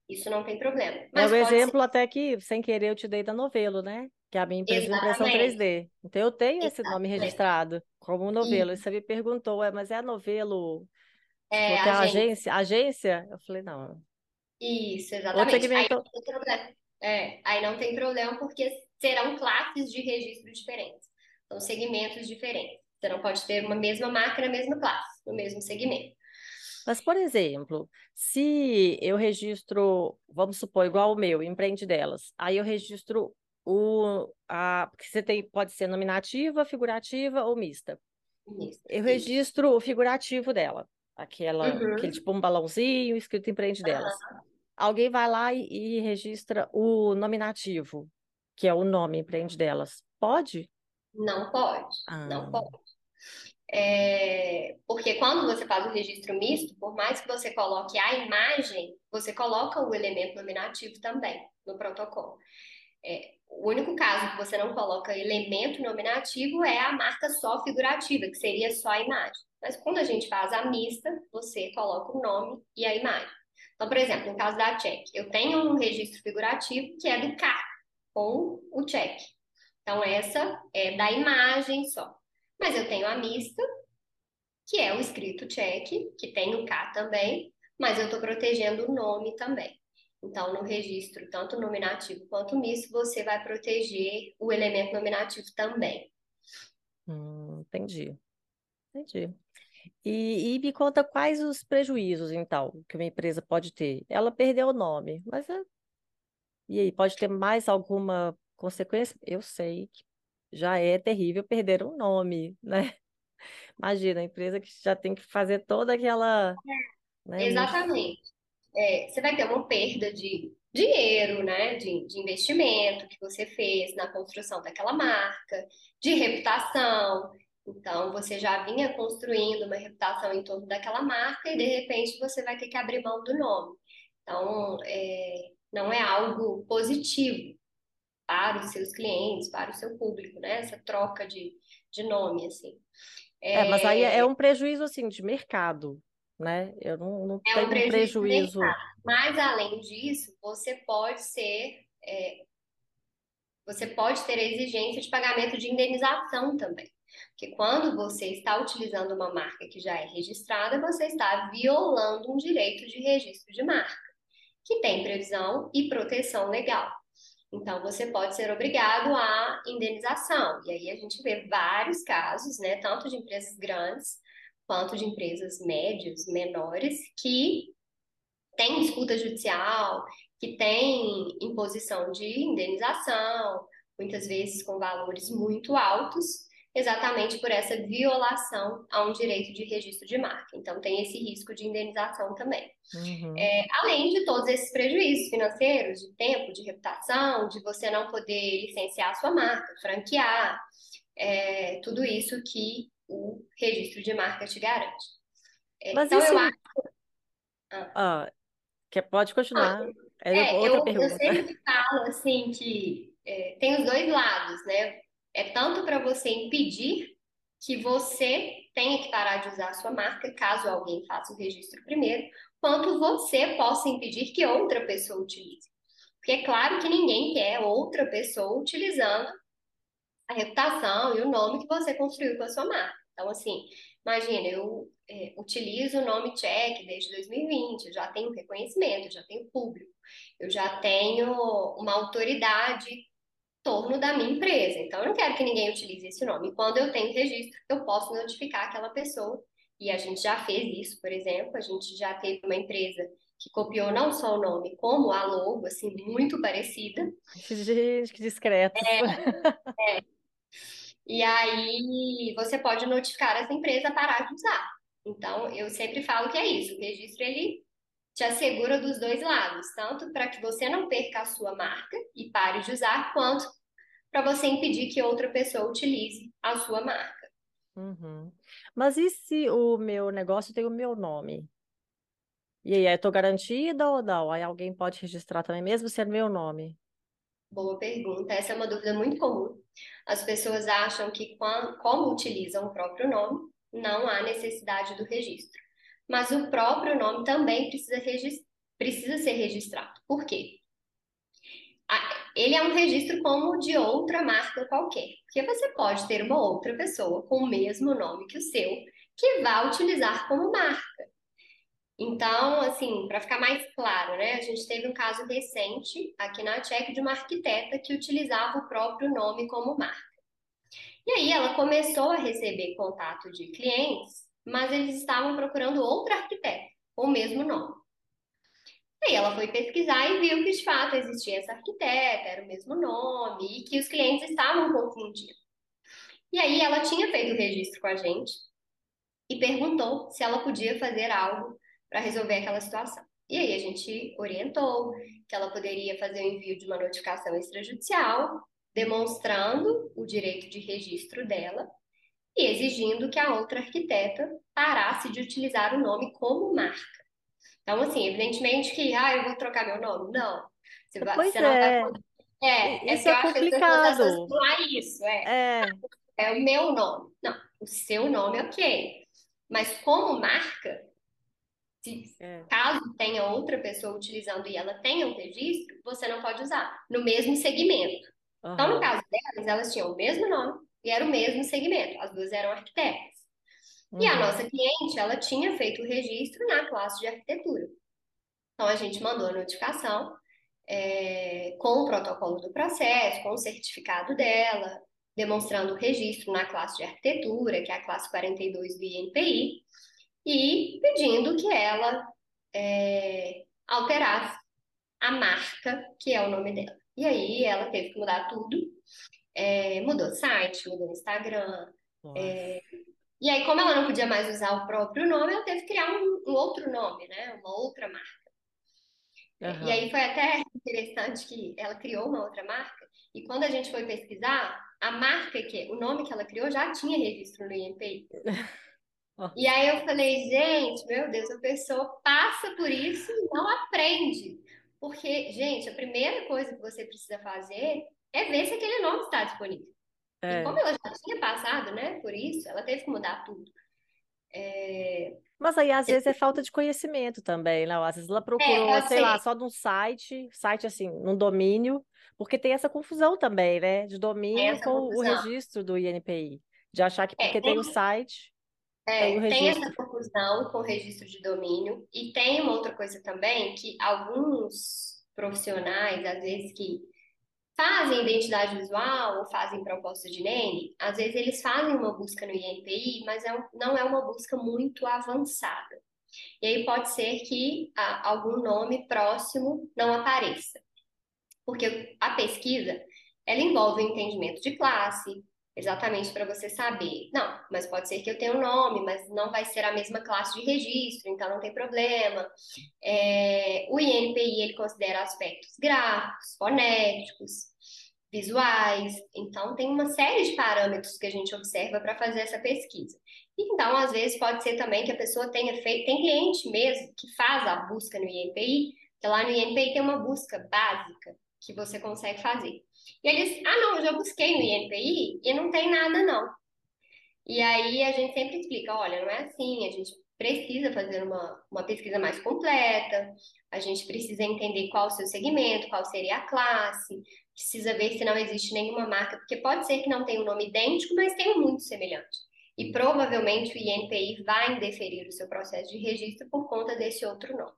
Isso não tem problema. Mas é o exemplo ser... até que, sem querer, eu te dei da Novelo, né? Que é a minha empresa Exatamente. de impressão 3D. Então, eu tenho esse Exatamente. nome registrado como Novelo. E... Você me perguntou, é, mas é a Novelo... É, a agência. agência. Agência? Eu falei, não. Isso, exatamente. Aí segmento... não tem problema. É, aí não tem problema porque serão classes de registro diferentes. São segmentos diferentes. Você não pode ter uma mesma marca na mesma classe, no mesmo segmento. Mas, por exemplo, se eu registro, vamos supor, igual o meu, empreende delas, aí eu registro o. A, porque você tem, pode ser nominativa, figurativa ou mista. Eu isso. registro o figurativo dela, aquela, Uhum. aquele tipo um balãozinho escrito empreende delas. Alguém vai lá e, e registra o nominativo, que é o nome empreende delas. Pode? Não pode, Ah. não pode. É, porque quando você faz o registro misto, por mais que você coloque a imagem, você coloca o elemento nominativo também no protocolo. É, o único caso que você não coloca elemento nominativo é a marca só figurativa, que seria só a imagem. Mas quando a gente faz a mista, você coloca o nome e a imagem. Então, por exemplo, no caso da check, eu tenho um registro figurativo que é do K, com o check. Então, essa é da imagem só. Mas eu tenho a mista, que é o escrito check, que tem o K também, mas eu estou protegendo o nome também. Então, no registro, tanto nominativo quanto misto, você vai proteger o elemento nominativo também. Hum, entendi. Entendi. E, e me conta quais os prejuízos, então, que uma empresa pode ter. Ela perdeu o nome, mas é... e aí, pode ter mais alguma consequência? Eu sei que já é terrível perder um nome, né? Imagina, a empresa que já tem que fazer toda aquela. Né, Exatamente. É, você vai ter uma perda de dinheiro, né? De, de investimento que você fez na construção daquela marca, de reputação. Então, você já vinha construindo uma reputação em torno daquela marca e, de repente, você vai ter que abrir mão do nome. Então, é, não é algo positivo para os seus clientes, para o seu público, né? Essa troca de, de nome, assim. É, mas aí é um prejuízo, assim, de mercado, né? Eu não, não é tenho um prejuízo. prejuízo. Mas, além disso, você pode ser, é, você pode ter a exigência de pagamento de indenização também. Porque quando você está utilizando uma marca que já é registrada, você está violando um direito de registro de marca, que tem previsão e proteção legal. Então, você pode ser obrigado à indenização. E aí a gente vê vários casos, né, tanto de empresas grandes quanto de empresas médias, menores, que têm disputa judicial, que têm imposição de indenização, muitas vezes com valores muito altos, exatamente por essa violação a um direito de registro de marca. Então, tem esse risco de indenização também. Uhum. É, além de todos esses prejuízos financeiros, de tempo, de reputação, de você não poder licenciar a sua marca, franquear, é, tudo isso que o registro de marca te garante. É, Mas então, isso. eu acho. Ah, que pode continuar. É É, outra eu, eu pergunta. sempre falo assim que é, tem os dois lados, né? É tanto para você impedir que você tenha que parar de usar a sua marca, caso alguém faça o registro primeiro, quanto você possa impedir que outra pessoa utilize. Porque é claro que ninguém quer outra pessoa utilizando a reputação e o nome que você construiu com a sua marca. Então, assim, imagina, eu é, utilizo o nome Check desde 2020, eu já tenho reconhecimento, eu já tenho público, eu já tenho uma autoridade em torno da minha empresa. Então, eu não quero que ninguém utilize esse nome. Quando eu tenho registro, eu posso notificar aquela pessoa. E a gente já fez isso, por exemplo, a gente já teve uma empresa que copiou não só o nome, como a logo, assim, muito parecida. Gente, que discretos. E aí você pode notificar essa empresa a parar de usar. Então, eu sempre falo que é isso. O registro, ele te assegura dos dois lados, tanto para que você não perca a sua marca e pare de usar, quanto para você impedir que outra pessoa utilize a sua marca. Uhum. Mas e se o meu negócio tem o meu nome? E aí, eu tô garantida ou não? Aí alguém pode registrar também, mesmo sendo meu nome? Boa pergunta. Essa é uma dúvida muito comum. As pessoas acham que, como utilizam o próprio nome, não há necessidade do registro. Mas o próprio nome também precisa, precisa ser registrado. Por quê? Ele é um registro como de outra marca qualquer. Porque você pode ter uma outra pessoa com o mesmo nome que o seu, que vá utilizar como marca. Então, assim, para ficar mais claro, né? A gente teve um caso recente aqui na Tchek de uma arquiteta que utilizava o próprio nome como marca. E aí ela começou a receber contato de clientes, mas eles estavam procurando outra arquiteta o mesmo nome. E aí ela foi pesquisar e viu que de fato existia essa arquiteta, era o mesmo nome, e que os clientes estavam confundindo. E aí ela tinha feito o registro com a gente e perguntou se ela podia fazer algo para resolver aquela situação. E aí a gente orientou que ela poderia fazer o envio de uma notificação extrajudicial, demonstrando o direito de registro dela e exigindo que a outra arquiteta parasse de utilizar o nome como marca. Então, assim, evidentemente que, ah, eu vou trocar meu nome. Não. Você, Pois você não vai é. É, é isso eu é pessoas complicado. associam a isso. É, É, é o meu nome. Não, o seu nome, ok. Mas como marca, se é. caso tenha outra pessoa utilizando e ela tenha um registro, você não pode usar no mesmo segmento. Então, no caso delas, elas tinham o mesmo nome e era o mesmo segmento. As duas eram arquitetas. E a Uhum. nossa cliente, ela tinha feito o registro na classe de arquitetura. Então, a gente mandou a notificação, é, com o protocolo do processo, com o certificado dela, demonstrando o registro na classe de arquitetura, que é a classe 42 do INPI, e pedindo que ela é, alterasse a marca, que é o nome dela. E aí ela teve que mudar tudo, é, mudou site, mudou Instagram. Nossa. E aí, como ela não podia mais usar o próprio nome, ela teve que criar um, um outro nome, né? Uma outra marca. Uhum. E aí foi até interessante que ela criou uma outra marca, e quando a gente foi pesquisar, a marca que, o nome que ela criou já tinha registro no INPI. E aí eu falei, gente, meu Deus, a pessoa passa por isso e não aprende. Porque, gente, a primeira coisa que você precisa fazer é ver se aquele nome está disponível. É. E como ela já tinha passado, né, por isso, ela teve que mudar tudo. É... Mas aí, às vezes, é falta de conhecimento também, né? Às vezes ela procurou, é, sei ser. lá, só num site, site assim, num domínio, porque tem essa confusão também, né? De domínio com confusão. o registro do INPI. De achar que é, porque tem, tem o site, é, tem essa confusão com o registro de domínio. E tem uma outra coisa também, que alguns profissionais, às vezes, que fazem identidade visual ou fazem proposta de name, às vezes eles fazem uma busca no INPI, mas é não é uma busca muito avançada. E aí pode ser que a, algum nome próximo não apareça. Porque a pesquisa, ela envolve o entendimento de classe, exatamente para você saber. Não, mas pode ser que eu tenha um nome, mas não vai ser a mesma classe de registro, então não tem problema. É, o INPI ele considera aspectos gráficos, fonéticos, visuais, então tem uma série de parâmetros que a gente observa para fazer essa pesquisa. Então, às vezes pode ser também que a pessoa tenha feito, tem cliente mesmo que faz a busca no INPI, que lá no INPI tem uma busca básica que você consegue fazer. E eles, ah, não, eu já busquei no INPI e não tem nada, não. E aí a gente sempre explica, olha, não é assim, a gente precisa fazer uma, uma pesquisa mais completa, a gente precisa entender qual o seu segmento, qual seria a classe, precisa ver se não existe nenhuma marca, porque pode ser que não tenha um nome idêntico, mas tenha muito semelhante. E provavelmente o INPI vai indeferir o seu processo de registro por conta desse outro nome.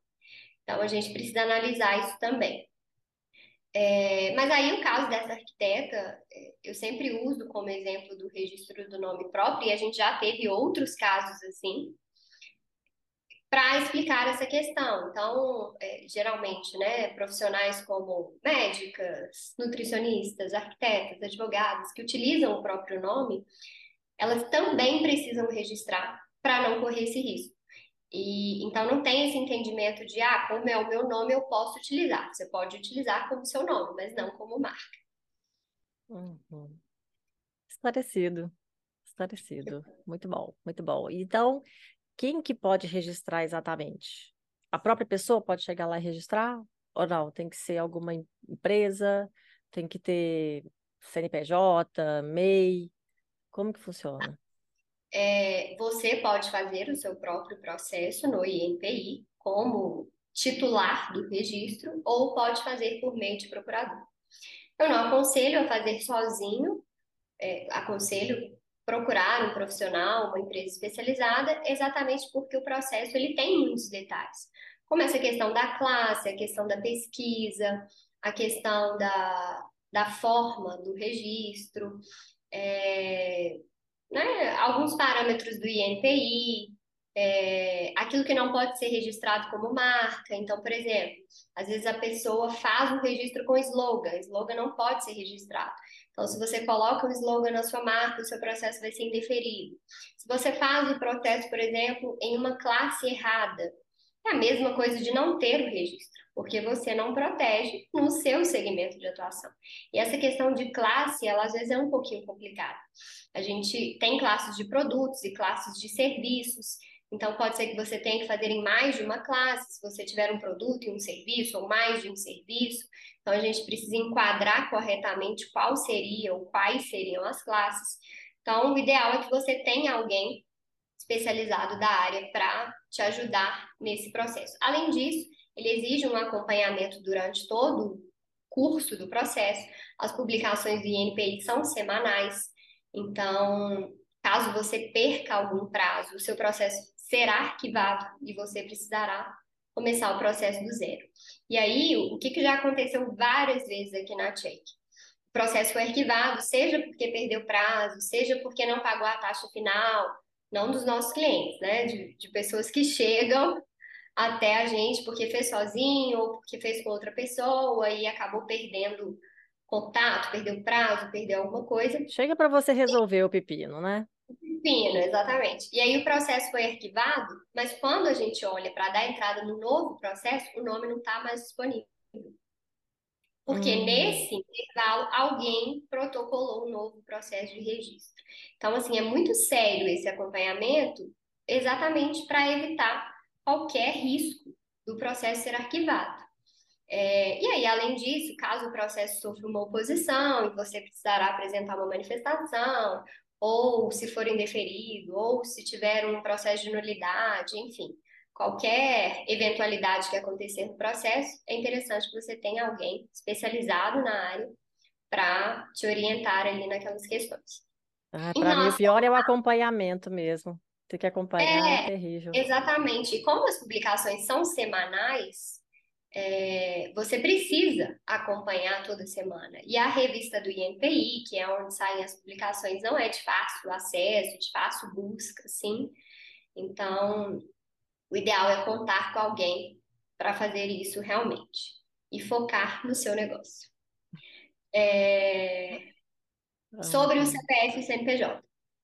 Então a gente precisa analisar isso também. É, mas aí, o caso dessa arquiteta, é, eu sempre uso como exemplo do registro do nome próprio, e a gente já teve outros casos assim, para explicar essa questão. Então, é, geralmente, né, profissionais como médicas, nutricionistas, arquitetas, advogadas, que utilizam o próprio nome, elas também precisam registrar para não correr esse risco. E então não tem esse entendimento de ah, como é o meu nome, eu posso utilizar. Você pode utilizar como seu nome, mas não como marca. Uhum. Esclarecido. Esclarecido. Muito bom, muito bom. Então, quem que pode registrar exatamente? A própria pessoa pode chegar lá e registrar? Ou não? Tem que ser alguma empresa? Tem que ter CNPJ, MEI? Como que funciona? É, você pode fazer o seu próprio processo no INPI como titular do registro ou pode fazer por meio de procurador. Eu não aconselho a fazer sozinho, é, aconselho procurar um profissional, uma empresa especializada, exatamente porque o processo ele tem muitos detalhes, como essa questão da classe, a questão da pesquisa, a questão da, da forma do registro, é, né, alguns parâmetros do INPI, é, aquilo que não pode ser registrado como marca. Então, por exemplo, às vezes a pessoa faz um registro com slogan, slogan não pode ser registrado. Então, se você coloca um slogan na sua marca, o seu processo vai ser indeferido. Se você faz o processo, por exemplo, em uma classe errada, é a mesma coisa de não ter o registro, porque você não protege no seu segmento de atuação. E essa questão de classe, ela às vezes é um pouquinho complicada. A gente tem classes de produtos e classes de serviços. Então, pode ser que você tenha que fazer em mais de uma classe, se você tiver um produto e um serviço, ou mais de um serviço. Então, a gente precisa enquadrar corretamente qual seria ou quais seriam as classes. Então, o ideal é que você tenha alguém especializado da área para te ajudar nesse processo. Além disso, ele exige um acompanhamento durante todo o curso do processo. As publicações do INPI são semanais, então, caso você perca algum prazo, o seu processo será arquivado e você precisará começar o processo do zero. E aí, o que, que já aconteceu várias vezes aqui na Check? O processo foi arquivado, seja porque perdeu prazo, seja porque não pagou a taxa final, não dos nossos clientes, né? De, de pessoas que chegam até a gente porque fez sozinho ou porque fez com outra pessoa e acabou perdendo contato, perdeu prazo, perdeu alguma coisa. Chega para você resolver o pepino, né? Pepino, exatamente. E aí o processo foi arquivado, mas quando a gente olha para dar entrada no novo processo, o nome não está mais disponível. Porque Hum, nesse intervalo alguém protocolou um novo processo de registro. Então, assim, é muito sério esse acompanhamento, exatamente para evitar qualquer risco do processo ser arquivado. É, e aí, além disso, caso o processo sofra uma oposição e você precisará apresentar uma manifestação, ou se for indeferido, ou se tiver um processo de nulidade, enfim, qualquer eventualidade que acontecer no processo, é interessante que você tenha alguém especializado na área para te orientar ali naquelas questões. ah, para mim o pior é o acompanhamento mesmo. Ter que acompanhar é é, terrível. exatamente, e como as publicações são semanais, é, você precisa acompanhar toda semana. E a revista do INPI, que é onde saem as publicações, não é de fácil acesso, de fácil busca, sim. Então, o ideal é contar com alguém para fazer isso realmente e focar no seu negócio. É, sobre o. CPF e o CNPJ.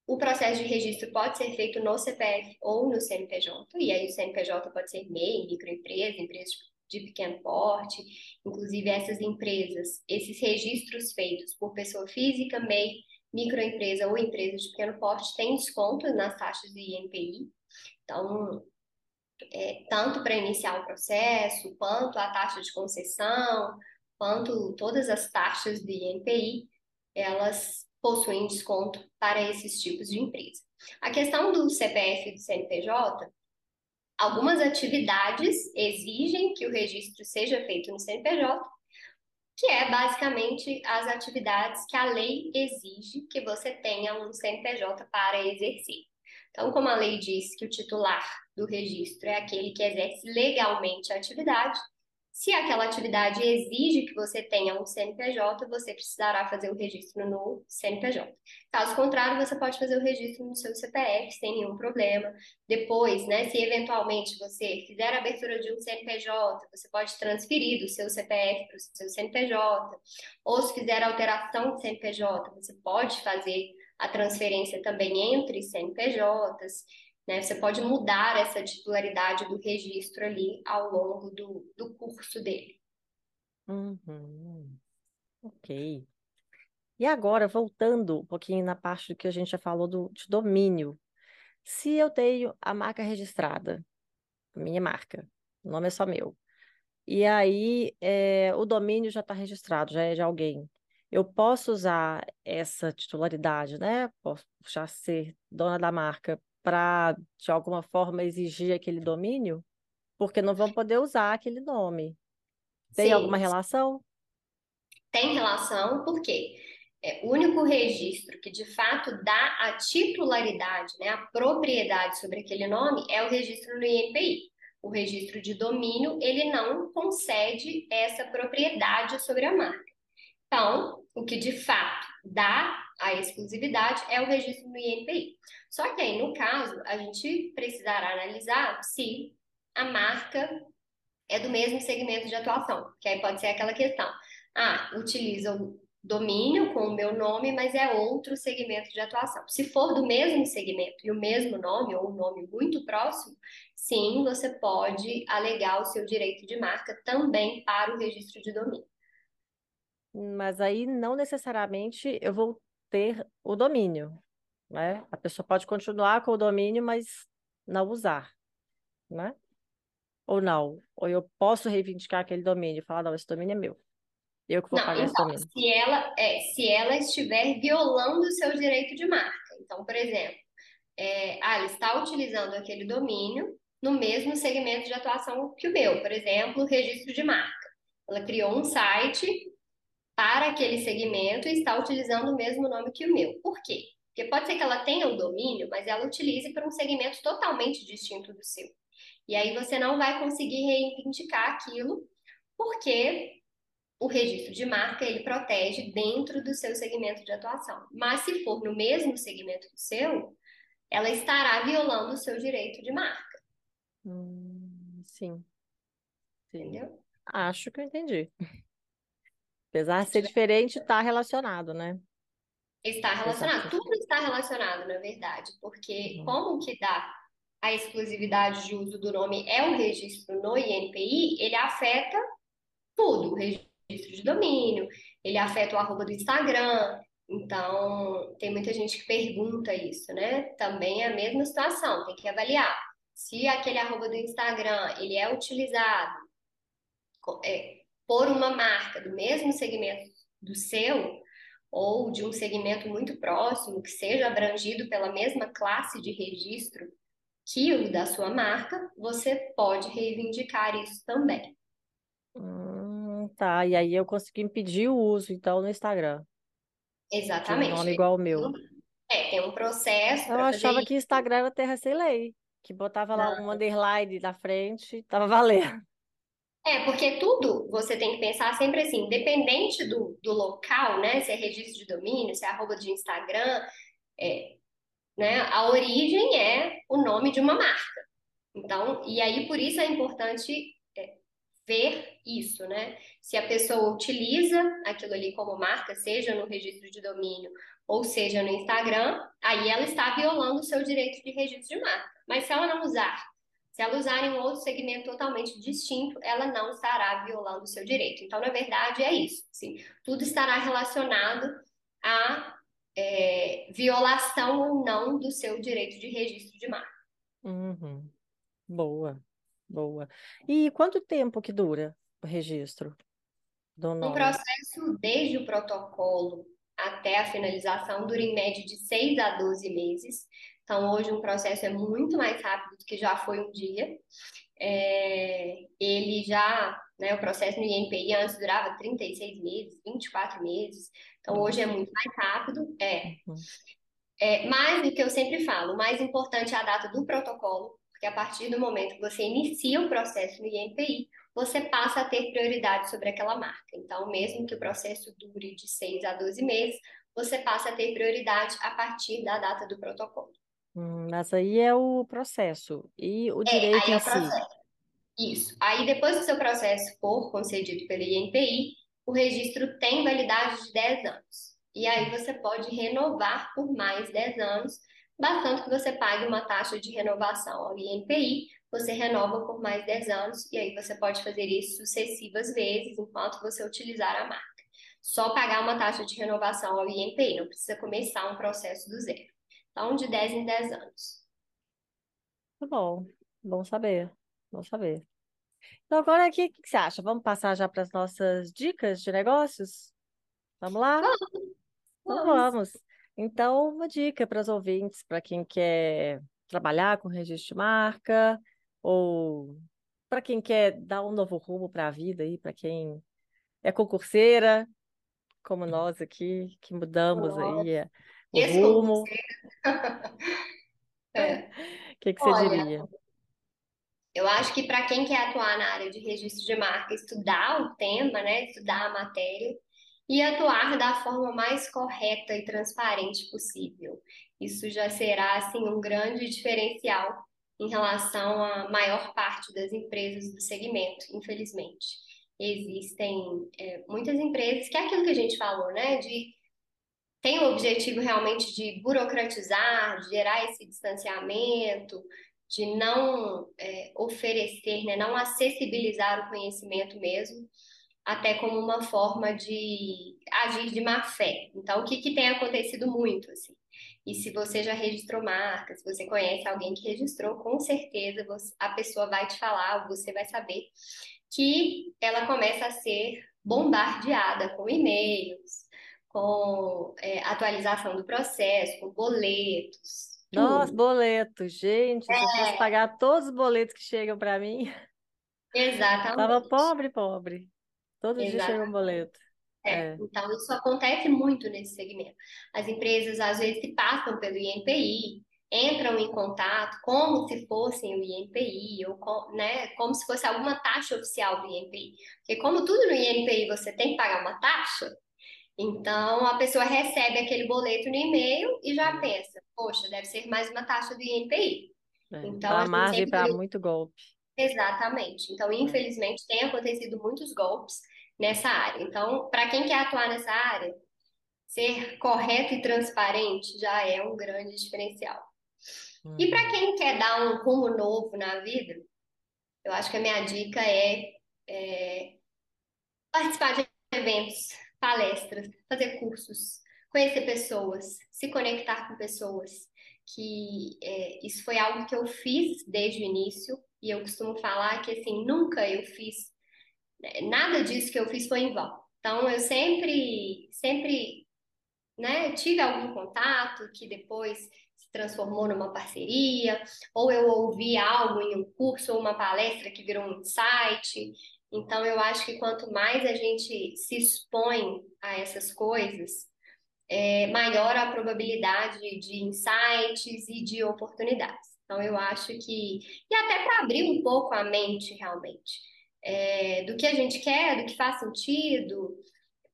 O processo de registro pode ser feito no CPF ou no CNPJ, e aí o CNPJ pode ser MEI, microempresa, empresa de pequeno porte, inclusive essas empresas, esses registros feitos por pessoa física, MEI, microempresa ou empresa de pequeno porte têm desconto nas taxas do INPI. Então, é, tanto para iniciar o processo, quanto a taxa de concessão, quanto todas as taxas do INPI, elas possuem desconto para esses tipos de empresa. A questão do CPF e do CNPJ, algumas atividades exigem que o registro seja feito no CNPJ, que é basicamente as atividades que a lei exige que você tenha um CNPJ para exercer. Então, como a lei diz que o titular do registro é aquele que exerce legalmente a atividade, se aquela atividade exige que você tenha um CNPJ, você precisará fazer o registro no CNPJ. Caso contrário, você pode fazer o registro no seu CPF sem nenhum problema. Depois, né, se eventualmente você fizer a abertura de um CNPJ, você pode transferir do seu CPF para o seu CNPJ. Ou se fizer alteração de CNPJ, você pode fazer a transferência também entre CNPJs. Né? Você pode mudar essa titularidade do registro ali ao longo do, do curso dele. Uhum. Ok. E agora, voltando um pouquinho na parte que a gente já falou do, de domínio. Se eu tenho a marca registrada, a minha marca, o nome é só meu, e aí é, o domínio já está registrado, já é de alguém. Eu posso usar essa titularidade, né? Posso já ser dona da marca para, de alguma forma, exigir aquele domínio, porque não vão poder usar aquele nome. Tem alguma Sim, relação? tem relação, porque é, o único registro que de fato dá a titularidade, né, a propriedade sobre aquele nome é o registro no INPI. O registro de domínio, ele não concede essa propriedade sobre a marca. Então, o que de fato dá a exclusividade é o registro no INPI. Só que aí, no caso, a gente precisará analisar se a marca é do mesmo segmento de atuação, que aí pode ser aquela questão. Ah, utiliza o domínio com o meu nome, mas é outro segmento de atuação. Se for do mesmo segmento e o mesmo nome, ou um nome muito próximo, sim, você pode alegar o seu direito de marca também para o registro de domínio. Mas aí não necessariamente eu vou ter o domínio, né? A pessoa pode continuar com o domínio, mas não usar, né? Ou não. Ou eu posso reivindicar aquele domínio e falar, não, esse domínio é meu. Eu que vou Não, pagar esse então, domínio. se ela, é, se ela estiver violando o seu direito de marca. Então, por exemplo, é, ah, ela está utilizando aquele domínio no mesmo segmento de atuação que o meu, por exemplo, registro de marca. Ela criou um site para aquele segmento e está utilizando o mesmo nome que o meu. Por quê? Porque pode ser que ela tenha o domínio, mas ela utilize para um segmento totalmente distinto do seu. E aí você não vai conseguir reivindicar aquilo, porque o registro de marca ele protege dentro do seu segmento de atuação. Mas se for no mesmo segmento do seu, ela estará violando o seu direito de marca, Hum, sim, sim. entendeu? Acho que eu entendi. Apesar de Se ser diferente, está relacionado, né? Está relacionado. Tudo está relacionado, na verdade, porque uhum. como que dá a exclusividade de uso do nome é o registro no INPI, ele afeta tudo, o registro de domínio, ele afeta o arroba do Instagram. Então, tem muita gente que pergunta isso, né? Também é a mesma situação, tem que avaliar. Se aquele arroba do Instagram, ele é utilizado é, por uma marca do mesmo segmento do seu, ou de um segmento muito próximo, que seja abrangido pela mesma classe de registro que o da sua marca, você pode reivindicar isso também. Hum, tá, e aí eu consigo impedir o uso, então, no Instagram. Exatamente. Um nome igual ao meu. É, tem um processo. Eu achava que Instagram era terra sem lei, que botava lá Não. um underline na frente, tava valendo. É, porque tudo você tem que pensar sempre assim, independente do, do local, né? Se é registro de domínio, se é arroba de Instagram, é, né? A origem é o nome de uma marca. Então, e aí por isso é importante é, ver isso, né? Se a pessoa utiliza aquilo ali como marca, seja no registro de domínio ou seja no Instagram, aí ela está violando o seu direito de registro de marca. Mas se ela não usar se ela usar em um outro segmento totalmente distinto, ela não estará violando o seu direito. Então, na verdade, é isso. Sim, tudo estará relacionado à é, violação ou não do seu direito de registro de marca. Uhum. Boa, boa. E quanto tempo que dura o registro do nome? O processo, desde o protocolo até a finalização, dura em média de 6 a 12 meses. Então, hoje um processo é muito mais rápido do que já foi um dia. É, ele já, né, o processo no INPI antes durava 36 meses, 24 meses. Então, hoje é muito mais rápido. É. Uhum. é. Mas o que eu sempre falo, o mais importante é a data do protocolo, porque a partir do momento que você inicia o processo no INPI, você passa a ter prioridade sobre aquela marca. Então, mesmo que o processo dure de 6 a 12 meses, você passa a ter prioridade a partir da data do protocolo. Hum, mas aí é o processo. E o é, direito é em si? Processo. Isso. Aí, depois que o seu processo for concedido pelo INPI, o registro tem validade de 10 anos. E aí você pode renovar por mais 10 anos, bastante que você pague uma taxa de renovação ao INPI, você renova por mais 10 anos, e aí você pode fazer isso sucessivas vezes enquanto você utilizar a marca. Só pagar uma taxa de renovação ao INPI, não precisa começar um processo do zero. Então, de 10 em 10 anos. Muito bom. Bom saber. Bom saber. Então, agora aqui, o que você acha? Vamos passar já para as nossas dicas de negócios? Vamos lá? Vamos. Então, vamos. Então, uma dica para os ouvintes, para quem quer trabalhar com registro de marca, ou para quem quer dar um novo rumo para a vida aí, para quem é concurseira, como nós aqui, que mudamos aí o rumo. é. O que, que você Olha, diria? Eu acho que para quem quer atuar na área de registro de marca, estudar o tema, né, estudar a matéria e atuar da forma mais correta e transparente possível. Isso já será assim um grande diferencial em relação à maior parte das empresas do segmento, infelizmente. Existem é, muitas empresas que é aquilo que a gente falou, né, de tem o objetivo realmente de burocratizar, de gerar esse distanciamento, de não é, oferecer, né, não acessibilizar o conhecimento mesmo, até como uma forma de agir de má fé. Então, o que, que tem acontecido muito, assim? E se você já registrou marca, se você conhece alguém que registrou, com certeza você, a pessoa vai te falar, você vai saber que ela começa a ser bombardeada com e-mails, com é, atualização do processo, com boletos. Nossa, boletos, gente, se eu fosse é. pagar todos os boletos que chegam para mim, Exatamente. Tava pobre, pobre. Todo dia chega um boleto. É, é. Então, isso acontece muito nesse segmento. As empresas, às vezes, que passam pelo INPI, entram em contato como se fossem o INPI, ou com, né, como se fosse alguma taxa oficial do INPI. Porque como tudo no INPI você tem que pagar uma taxa, então, a pessoa recebe aquele boleto no e-mail e já pensa, poxa, deve ser mais uma taxa do INPI. É, então, a margem para muito golpe. Exatamente. Então, infelizmente, tem acontecido muitos golpes nessa área. Então, para quem quer atuar nessa área, ser correto e transparente já é um grande diferencial. E para uhum. quem quer dar um rumo novo na vida, eu acho que a minha dica é, é participar de eventos, palestras, fazer cursos, conhecer pessoas, se conectar com pessoas. Que é, isso foi algo que eu fiz desde o início e eu costumo falar que assim nunca eu fiz né, nada disso que eu fiz foi em vão. Então eu sempre sempre né, tive algum contato que depois se transformou numa parceria, ou eu ouvi algo em um curso ou uma palestra que virou um insight. Então, eu acho que quanto mais a gente se expõe a essas coisas, é maior a probabilidade de insights e de oportunidades. Então, eu acho que. E até para abrir um pouco a mente, realmente, é, do que a gente quer, do que faz sentido.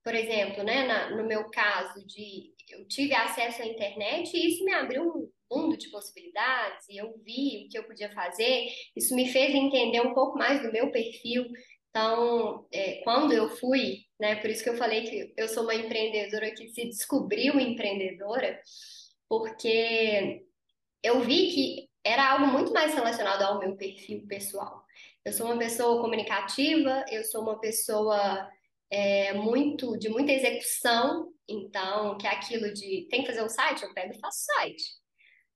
Por exemplo, né, na, no meu caso, de eu tive acesso à internet e isso me abriu um mundo de possibilidades e eu vi o que eu podia fazer. Isso me fez entender um pouco mais do meu perfil. Então, é, quando eu fui, né, por isso que eu falei que eu sou uma empreendedora que se descobriu empreendedora, porque eu vi que era algo muito mais relacionado ao meu perfil pessoal. Eu sou uma pessoa comunicativa, eu sou uma pessoa é, muito de muita execução, então, que é aquilo de tem que fazer um site, eu pego e faço site.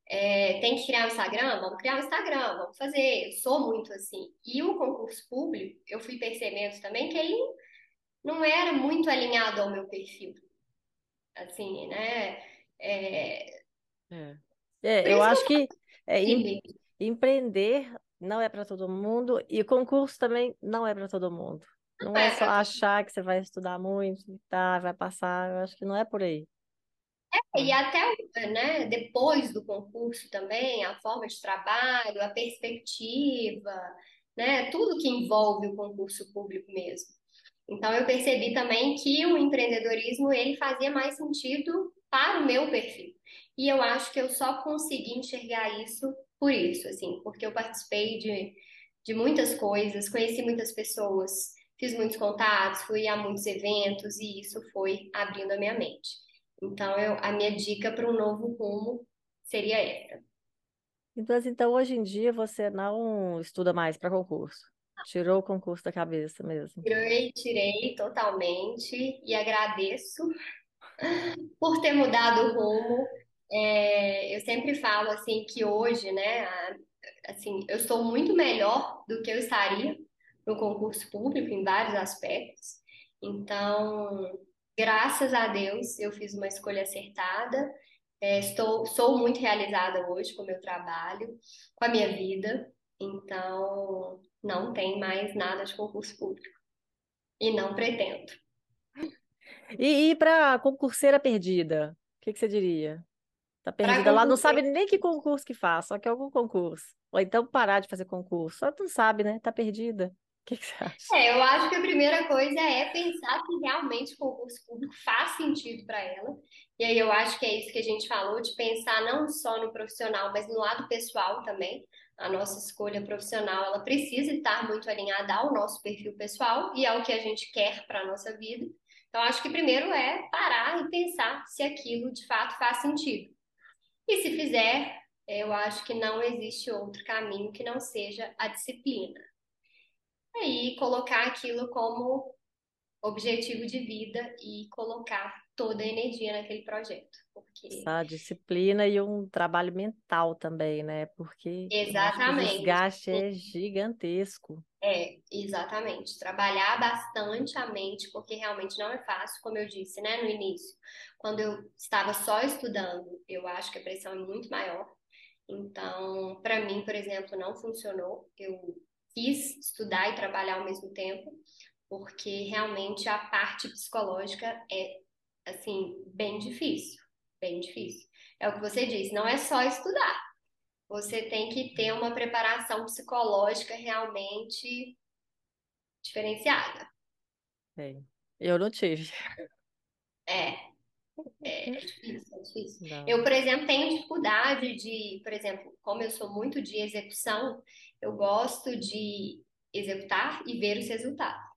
É, tem que criar um Instagram? Vamos criar um Instagram, vamos fazer. Eu sou muito assim. E o concurso público, eu fui percebendo também que ele não era muito alinhado ao meu perfil. Assim, né? É, é. é eu acho que, é, em, empreender não é para todo mundo e concurso também não é para todo mundo. Não é, é só achar que você vai estudar muito, tá, vai passar, eu acho que não é por aí. É, e até né, depois do concurso também, a forma de trabalho, a perspectiva, né, tudo que envolve o concurso público mesmo. Então eu percebi também que o empreendedorismo ele fazia mais sentido para o meu perfil. E eu acho que eu só consegui enxergar isso por isso, assim, porque eu participei de, de muitas coisas, conheci muitas pessoas, fiz muitos contatos, fui a muitos eventos e isso foi abrindo a minha mente. Então, eu, a minha dica para um novo rumo seria essa. Então, assim, então, hoje em dia você não estuda mais para concurso? Tirou o concurso da cabeça mesmo? Tirei, tirei totalmente e agradeço por ter mudado o rumo. É, eu sempre falo assim que hoje, né, assim, eu sou muito melhor do que eu estaria no concurso público em vários aspectos. Então, graças a Deus, eu fiz uma escolha acertada. É, estou, sou muito realizada hoje com o meu trabalho, com a minha vida. Então, não tem mais nada de concurso público. E não pretendo. E, e para concurseira perdida, o que, que, você diria? Tá perdida lá, não sabe nem que concurso que faz, só que algum concurso. Ou então parar de fazer concurso. Só não sabe, né? Tá perdida que, que você acha? É, eu acho que a primeira coisa é pensar que realmente o concurso público faz sentido para ela. E aí eu acho que é isso que a gente falou, de pensar não só no profissional, mas no lado pessoal também. A nossa escolha profissional, ela precisa estar muito alinhada ao nosso perfil pessoal e ao que a gente quer para a nossa vida. Então, acho que primeiro é parar e pensar se aquilo de fato faz sentido. E se fizer, eu acho que não existe outro caminho que não seja a disciplina e colocar aquilo como objetivo de vida e colocar toda a energia naquele projeto. Porque... A disciplina e um trabalho mental também, né? Porque exatamente. o desgaste é gigantesco. É, exatamente. Trabalhar bastante a mente, porque realmente não é fácil, como eu disse, né, no início. Quando eu estava só estudando, eu acho que a pressão é muito maior. Então, para mim, por exemplo, não funcionou. Eu quis estudar e trabalhar ao mesmo tempo, porque realmente a parte psicológica é, assim, bem difícil, bem difícil. É o que você disse, não é só estudar. Você tem que ter uma preparação psicológica realmente diferenciada. É. Eu não tive. É, é, é difícil, é difícil. Não. Eu, por exemplo, tenho dificuldade de, por exemplo, como eu sou muito de execução, eu gosto de executar e ver os resultados.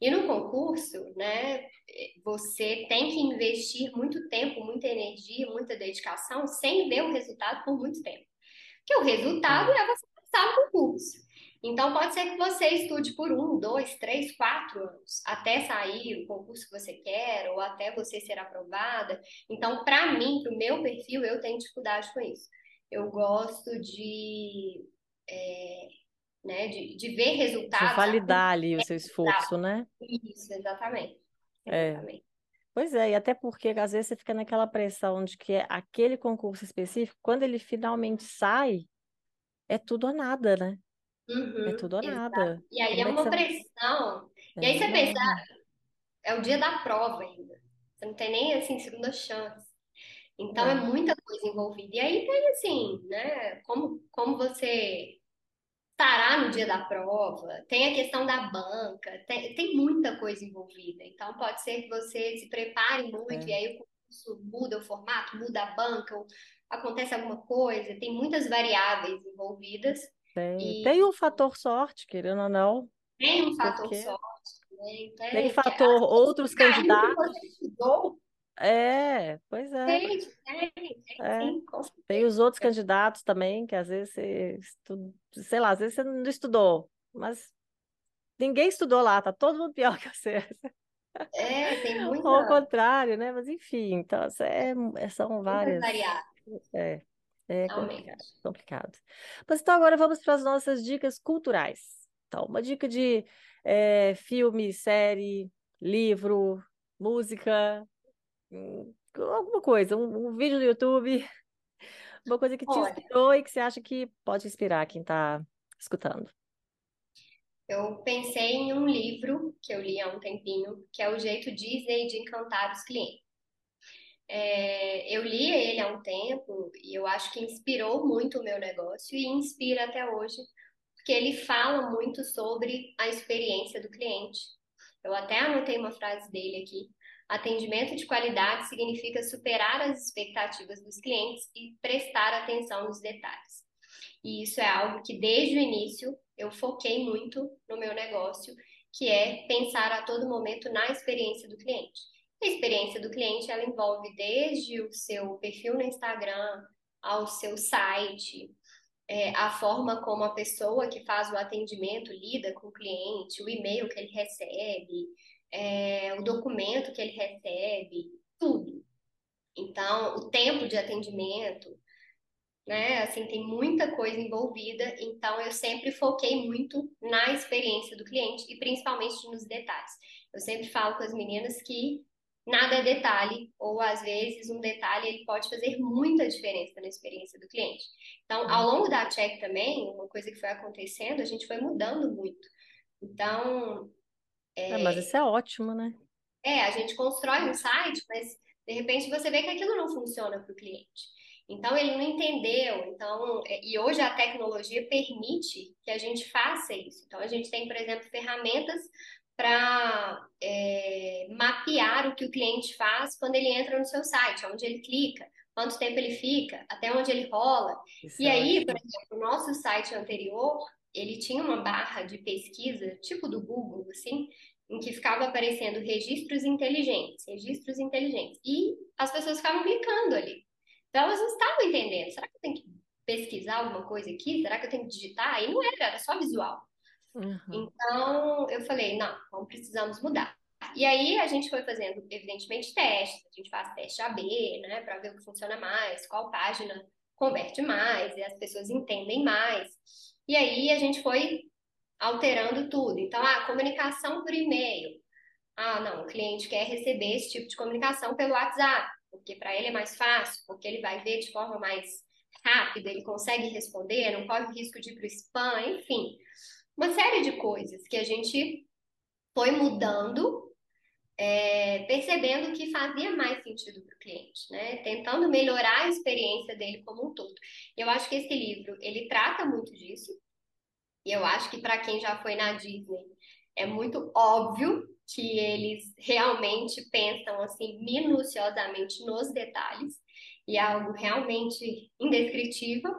E no concurso, né, você tem que investir muito tempo, muita energia, muita dedicação sem ver o resultado por muito tempo. Porque o resultado é você passar no concurso. Então, pode ser que você estude por um, dois, três, quatro anos, até sair o concurso que você quer, ou até você ser aprovada. Então, para mim, para o meu perfil, eu tenho dificuldade com isso. Eu gosto de, é, né, de, de ver resultados. De validar ali o seu esforço, né? Isso, exatamente. É. exatamente. É. Pois é, e até porque às vezes você fica naquela pressão de que aquele concurso específico, quando ele finalmente sai, é tudo ou nada, né? Uhum, é tudo ou nada. E aí Como é, é uma você... pressão. É, e aí você pensa, é o dia da prova ainda. Você não tem nem, assim, segunda chance. Então é. é muita coisa envolvida. E aí tem, assim, né, como, como você estará no dia da prova, tem a questão da banca, tem, tem muita coisa envolvida. Então pode ser que você se prepare muito é. e aí o curso muda o formato, muda a banca, ou acontece alguma coisa, tem muitas variáveis envolvidas. Tem, e... tem um fator sorte, querendo ou não. Tem um fator porque... sorte. Tem, tem fator outros candidatos. Você estudou, é, pois é. Tem, tem, tem, é. sim, Tem os outros candidatos também, que às vezes você estuda, sei lá, às vezes você não estudou, mas ninguém estudou lá, tá todo mundo pior que você. É, tem muita... Ou ao contrário, né? Mas enfim, então é, é são várias. É, é complicado, complicado. Mas então agora vamos para as nossas dicas culturais. Então, uma dica de é, filme, série, livro, música, alguma coisa, um, um, vídeo no YouTube, uma coisa que te Olha, inspirou e que você acha que pode inspirar quem está escutando. Eu pensei em um livro que eu li há um tempinho, que é O Jeito Disney de Encantar os Clientes. É, eu li ele há um tempo e eu acho que inspirou muito o meu negócio e inspira até hoje, porque ele fala muito sobre a experiência do cliente. Eu até anotei uma frase dele aqui, Atendimento de qualidade significa superar as expectativas dos clientes e prestar atenção nos detalhes. E isso é algo que desde o início eu foquei muito no meu negócio, que é pensar a todo momento na experiência do cliente. A experiência do cliente ela envolve desde o seu perfil no Instagram ao seu site, é, a forma como a pessoa que faz o atendimento lida com o cliente, o e-mail que ele recebe, é, o documento que ele recebe, tudo. Então, o tempo de atendimento, né? Assim, tem muita coisa envolvida. Então, eu sempre foquei muito na experiência do cliente e principalmente nos detalhes. Eu sempre falo com as meninas que nada é detalhe, ou às vezes um detalhe ele pode fazer muita diferença na experiência do cliente. Então, ao longo da check também, uma coisa que foi acontecendo, a gente foi mudando muito. Então, é, é, mas isso é ótimo, né? É, a gente constrói um site, mas de repente você vê que aquilo não funciona para o cliente. Então ele não entendeu. Então, é, e hoje a tecnologia permite que a gente faça isso. Então a gente tem, por exemplo, ferramentas para é, mapear o que o cliente faz quando ele entra no seu site, onde ele clica, quanto tempo ele fica, até onde ele rola. Isso e é aí, por exemplo, o nosso site anterior, ele tinha uma barra de pesquisa, tipo do Google, assim, em que ficava aparecendo registros inteligentes, registros inteligentes. E as pessoas ficavam clicando ali. Então elas não estavam entendendo. Será que eu tenho que pesquisar alguma coisa aqui? Será que eu tenho que digitar? E não era, era só visual. Uhum. Então eu falei, não, não precisamos mudar. E aí a gente foi fazendo, evidentemente, testes. A gente faz teste AB, né, para ver o que funciona mais, qual página converte mais, e as pessoas entendem mais. E aí a gente foi alterando tudo. Então, a ah, comunicação por e-mail. Ah, não, o cliente quer receber esse tipo de comunicação pelo WhatsApp, porque para ele é mais fácil, porque ele vai ver de forma mais rápida, ele consegue responder, não corre risco de ir para o spam, enfim. Uma série de coisas que a gente foi mudando, é, percebendo que fazia mais sentido para o cliente, né? Tentando melhorar a experiência dele como um todo. Eu acho que esse livro, ele trata muito disso, e eu acho que para quem já foi na Disney, é muito óbvio que eles realmente pensam assim minuciosamente nos detalhes e é algo realmente indescritível.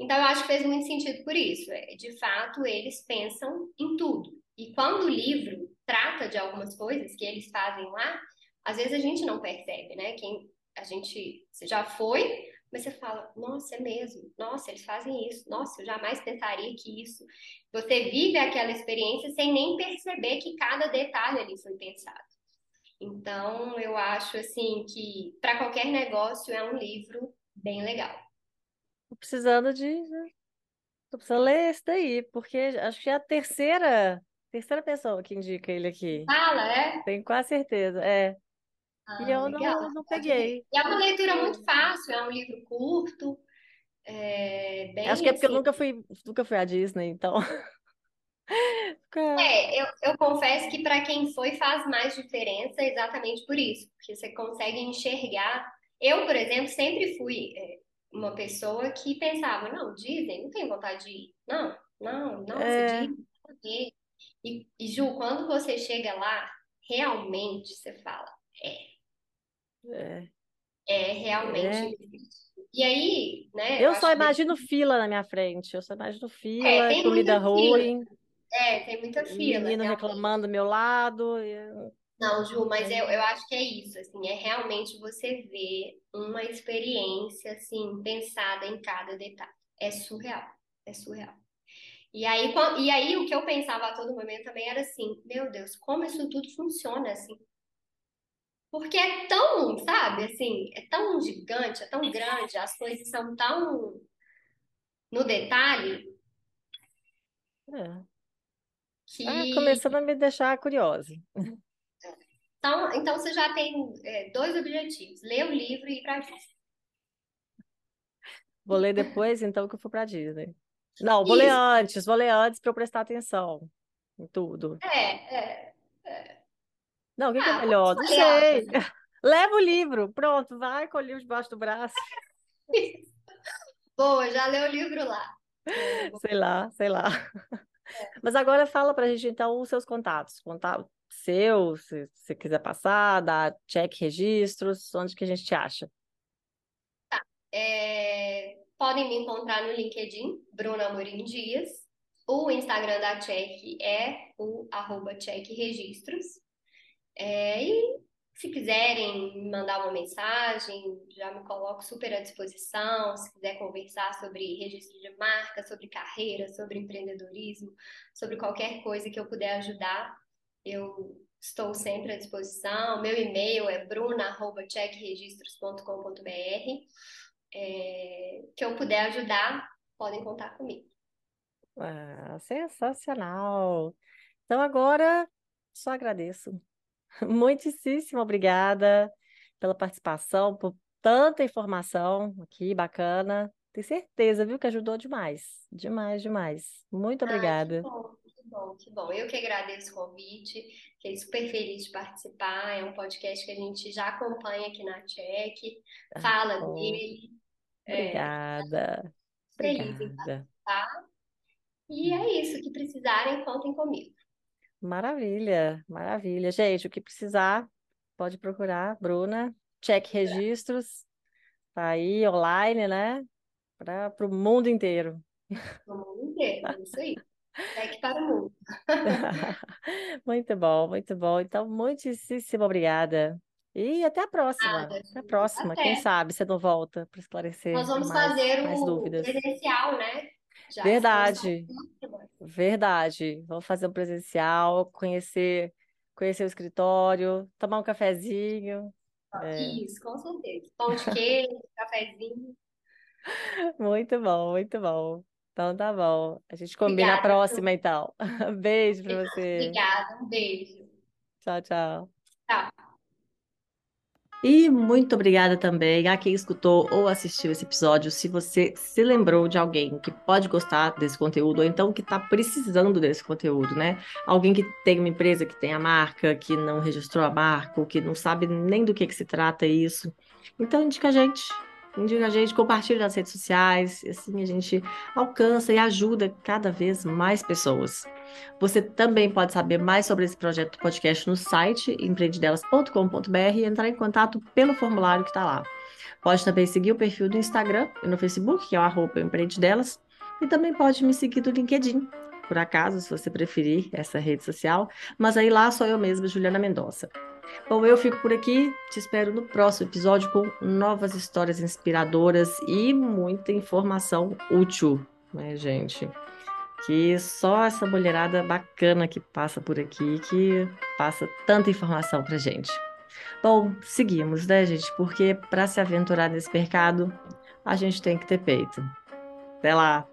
Então eu acho que fez muito sentido por isso. É, de fato, eles pensam em tudo. E quando o livro trata de algumas coisas que eles fazem lá, às vezes a gente não percebe, né? Quem a gente você já foi, mas você fala, nossa, é mesmo, nossa, eles fazem isso, nossa, eu jamais pensaria que isso. Você vive aquela experiência sem nem perceber que cada detalhe ali foi pensado. Então, eu acho assim que para qualquer negócio é um livro bem legal. Precisando de. Né? Tô precisando ler esse daí, porque acho que é a terceira, terceira pessoa que indica ele aqui. Fala, é? Tenho quase certeza. É. Ah, E eu não, não peguei. E é uma leitura muito fácil, é um livro curto, é bem Acho que é porque eu assim. nunca fui, nunca fui à Disney, então. É, eu, eu confesso que para quem foi faz mais diferença exatamente por isso, porque você consegue enxergar. Eu, por exemplo, sempre fui é, uma pessoa que pensava, não, Disney, não tenho vontade de ir. Não, não, nossa, É, Disney. E, e Ju, quando você chega lá, realmente você fala, é, é realmente é. E aí, né, eu Eu só acho que imagino fila na minha frente. Eu só imagino é, fila, muita comida fila. ruim, É, tem muita fila, menino reclamando do meu lado. eu- Não, Ju, mas eu, Aí, eu acho que é isso, assim, é realmente você ver uma experiência, assim, pensada em cada detalhe. É surreal, é surreal. E aí, e aí o que eu pensava a todo momento também era assim, meu Deus, como isso tudo funciona, assim? Porque é tão, sabe, assim, é tão gigante, é tão grande, as coisas são tão no detalhe é. Que... começando a me deixar curiosa. Então, então você já tem é, dois objetivos, ler o livro e ir para Disney. Vou ler depois, então, que eu for pra Disney. Não, vou ler Isso, antes, vou ler antes para eu prestar atenção em tudo. é, é. Não, o que que é Ah, melhor? Não sei. Leva o livro, pronto, vai com o livro debaixo do braço. Boa, já leu o livro lá. Sei lá, sei lá. Mas agora fala pra gente, então, os seus contatos. Contato seu, se você quiser passar, dá check registros, onde que a gente te acha? É, podem me encontrar no LinkedIn, Bruna Amorim Dias. O Instagram da Check é o arroba Check Registros. É, e se quiserem me mandar uma mensagem, já me coloco super à disposição. Se quiser conversar sobre registro de marca, sobre carreira, sobre empreendedorismo, sobre qualquer coisa que eu puder ajudar, eu estou sempre à disposição. Meu e-mail é bruna@checkregistros.com.br. É, que eu puder ajudar, podem contar comigo. Ah, sensacional. Então agora só agradeço. Muitíssimo obrigada pela participação, por tanta informação aqui, bacana. Tenho certeza, viu, que ajudou demais. Demais, demais. Muito Ai, que obrigada. bom, que bom, que bom. Eu que agradeço o convite, fiquei super feliz de participar. É um podcast que a gente já acompanha aqui na Check, fala Oh, dele, é, obrigada. feliz em Obrigada. participar. E é isso, que precisarem, contem comigo. Maravilha, maravilha. Gente, o que precisar, pode procurar, Bruna. Check registros, tá aí online, né? Para o mundo inteiro. No mundo inteiro, isso aí. Check para o mundo. Muito bom, muito bom. Então, muitíssimo obrigada. E até a próxima. Nada, Até a próxima. Quem Até. sabe você não volta para Nós esclarecer vamos mais, fazer mais o dúvidas. presencial, né? Já Verdade, verdade. Vamos fazer um presencial, conhecer, conhecer o escritório, tomar um cafezinho. É, Isso, com certeza. Pão de queijo, cafezinho. muito bom, muito bom. Então tá bom. A gente combina a Obrigada, Ju. próxima, então. Beijo para você. Obrigada, um beijo. Tchau, tchau. Tchau. E muito obrigada também a quem escutou ou assistiu esse episódio. Se você se lembrou de alguém que pode gostar desse conteúdo, ou então que está precisando desse conteúdo, né? Alguém que tem uma empresa que tem a marca, que não registrou a marca, ou que não sabe nem do que, que se trata isso. Então, indica a gente. Indica a gente, compartilha nas redes sociais, assim a gente alcança e ajuda cada vez mais pessoas. Você também pode saber mais sobre esse projeto do podcast no site empreendedelas.com.br e entrar em contato pelo formulário que está lá. Pode também seguir o perfil do Instagram e no Facebook, que é o empreendedelas, e também pode me seguir do LinkedIn. por acaso, se você preferir essa rede social, mas aí lá sou eu mesma, Juliana Mendonça. Bom, eu fico por aqui, te espero no próximo episódio com novas histórias inspiradoras e muita informação útil, né, gente? Que só essa mulherada bacana que passa por aqui, que passa tanta informação pra gente. Bom, seguimos, né, gente? Porque para se aventurar nesse mercado, a gente tem que ter peito. Até lá!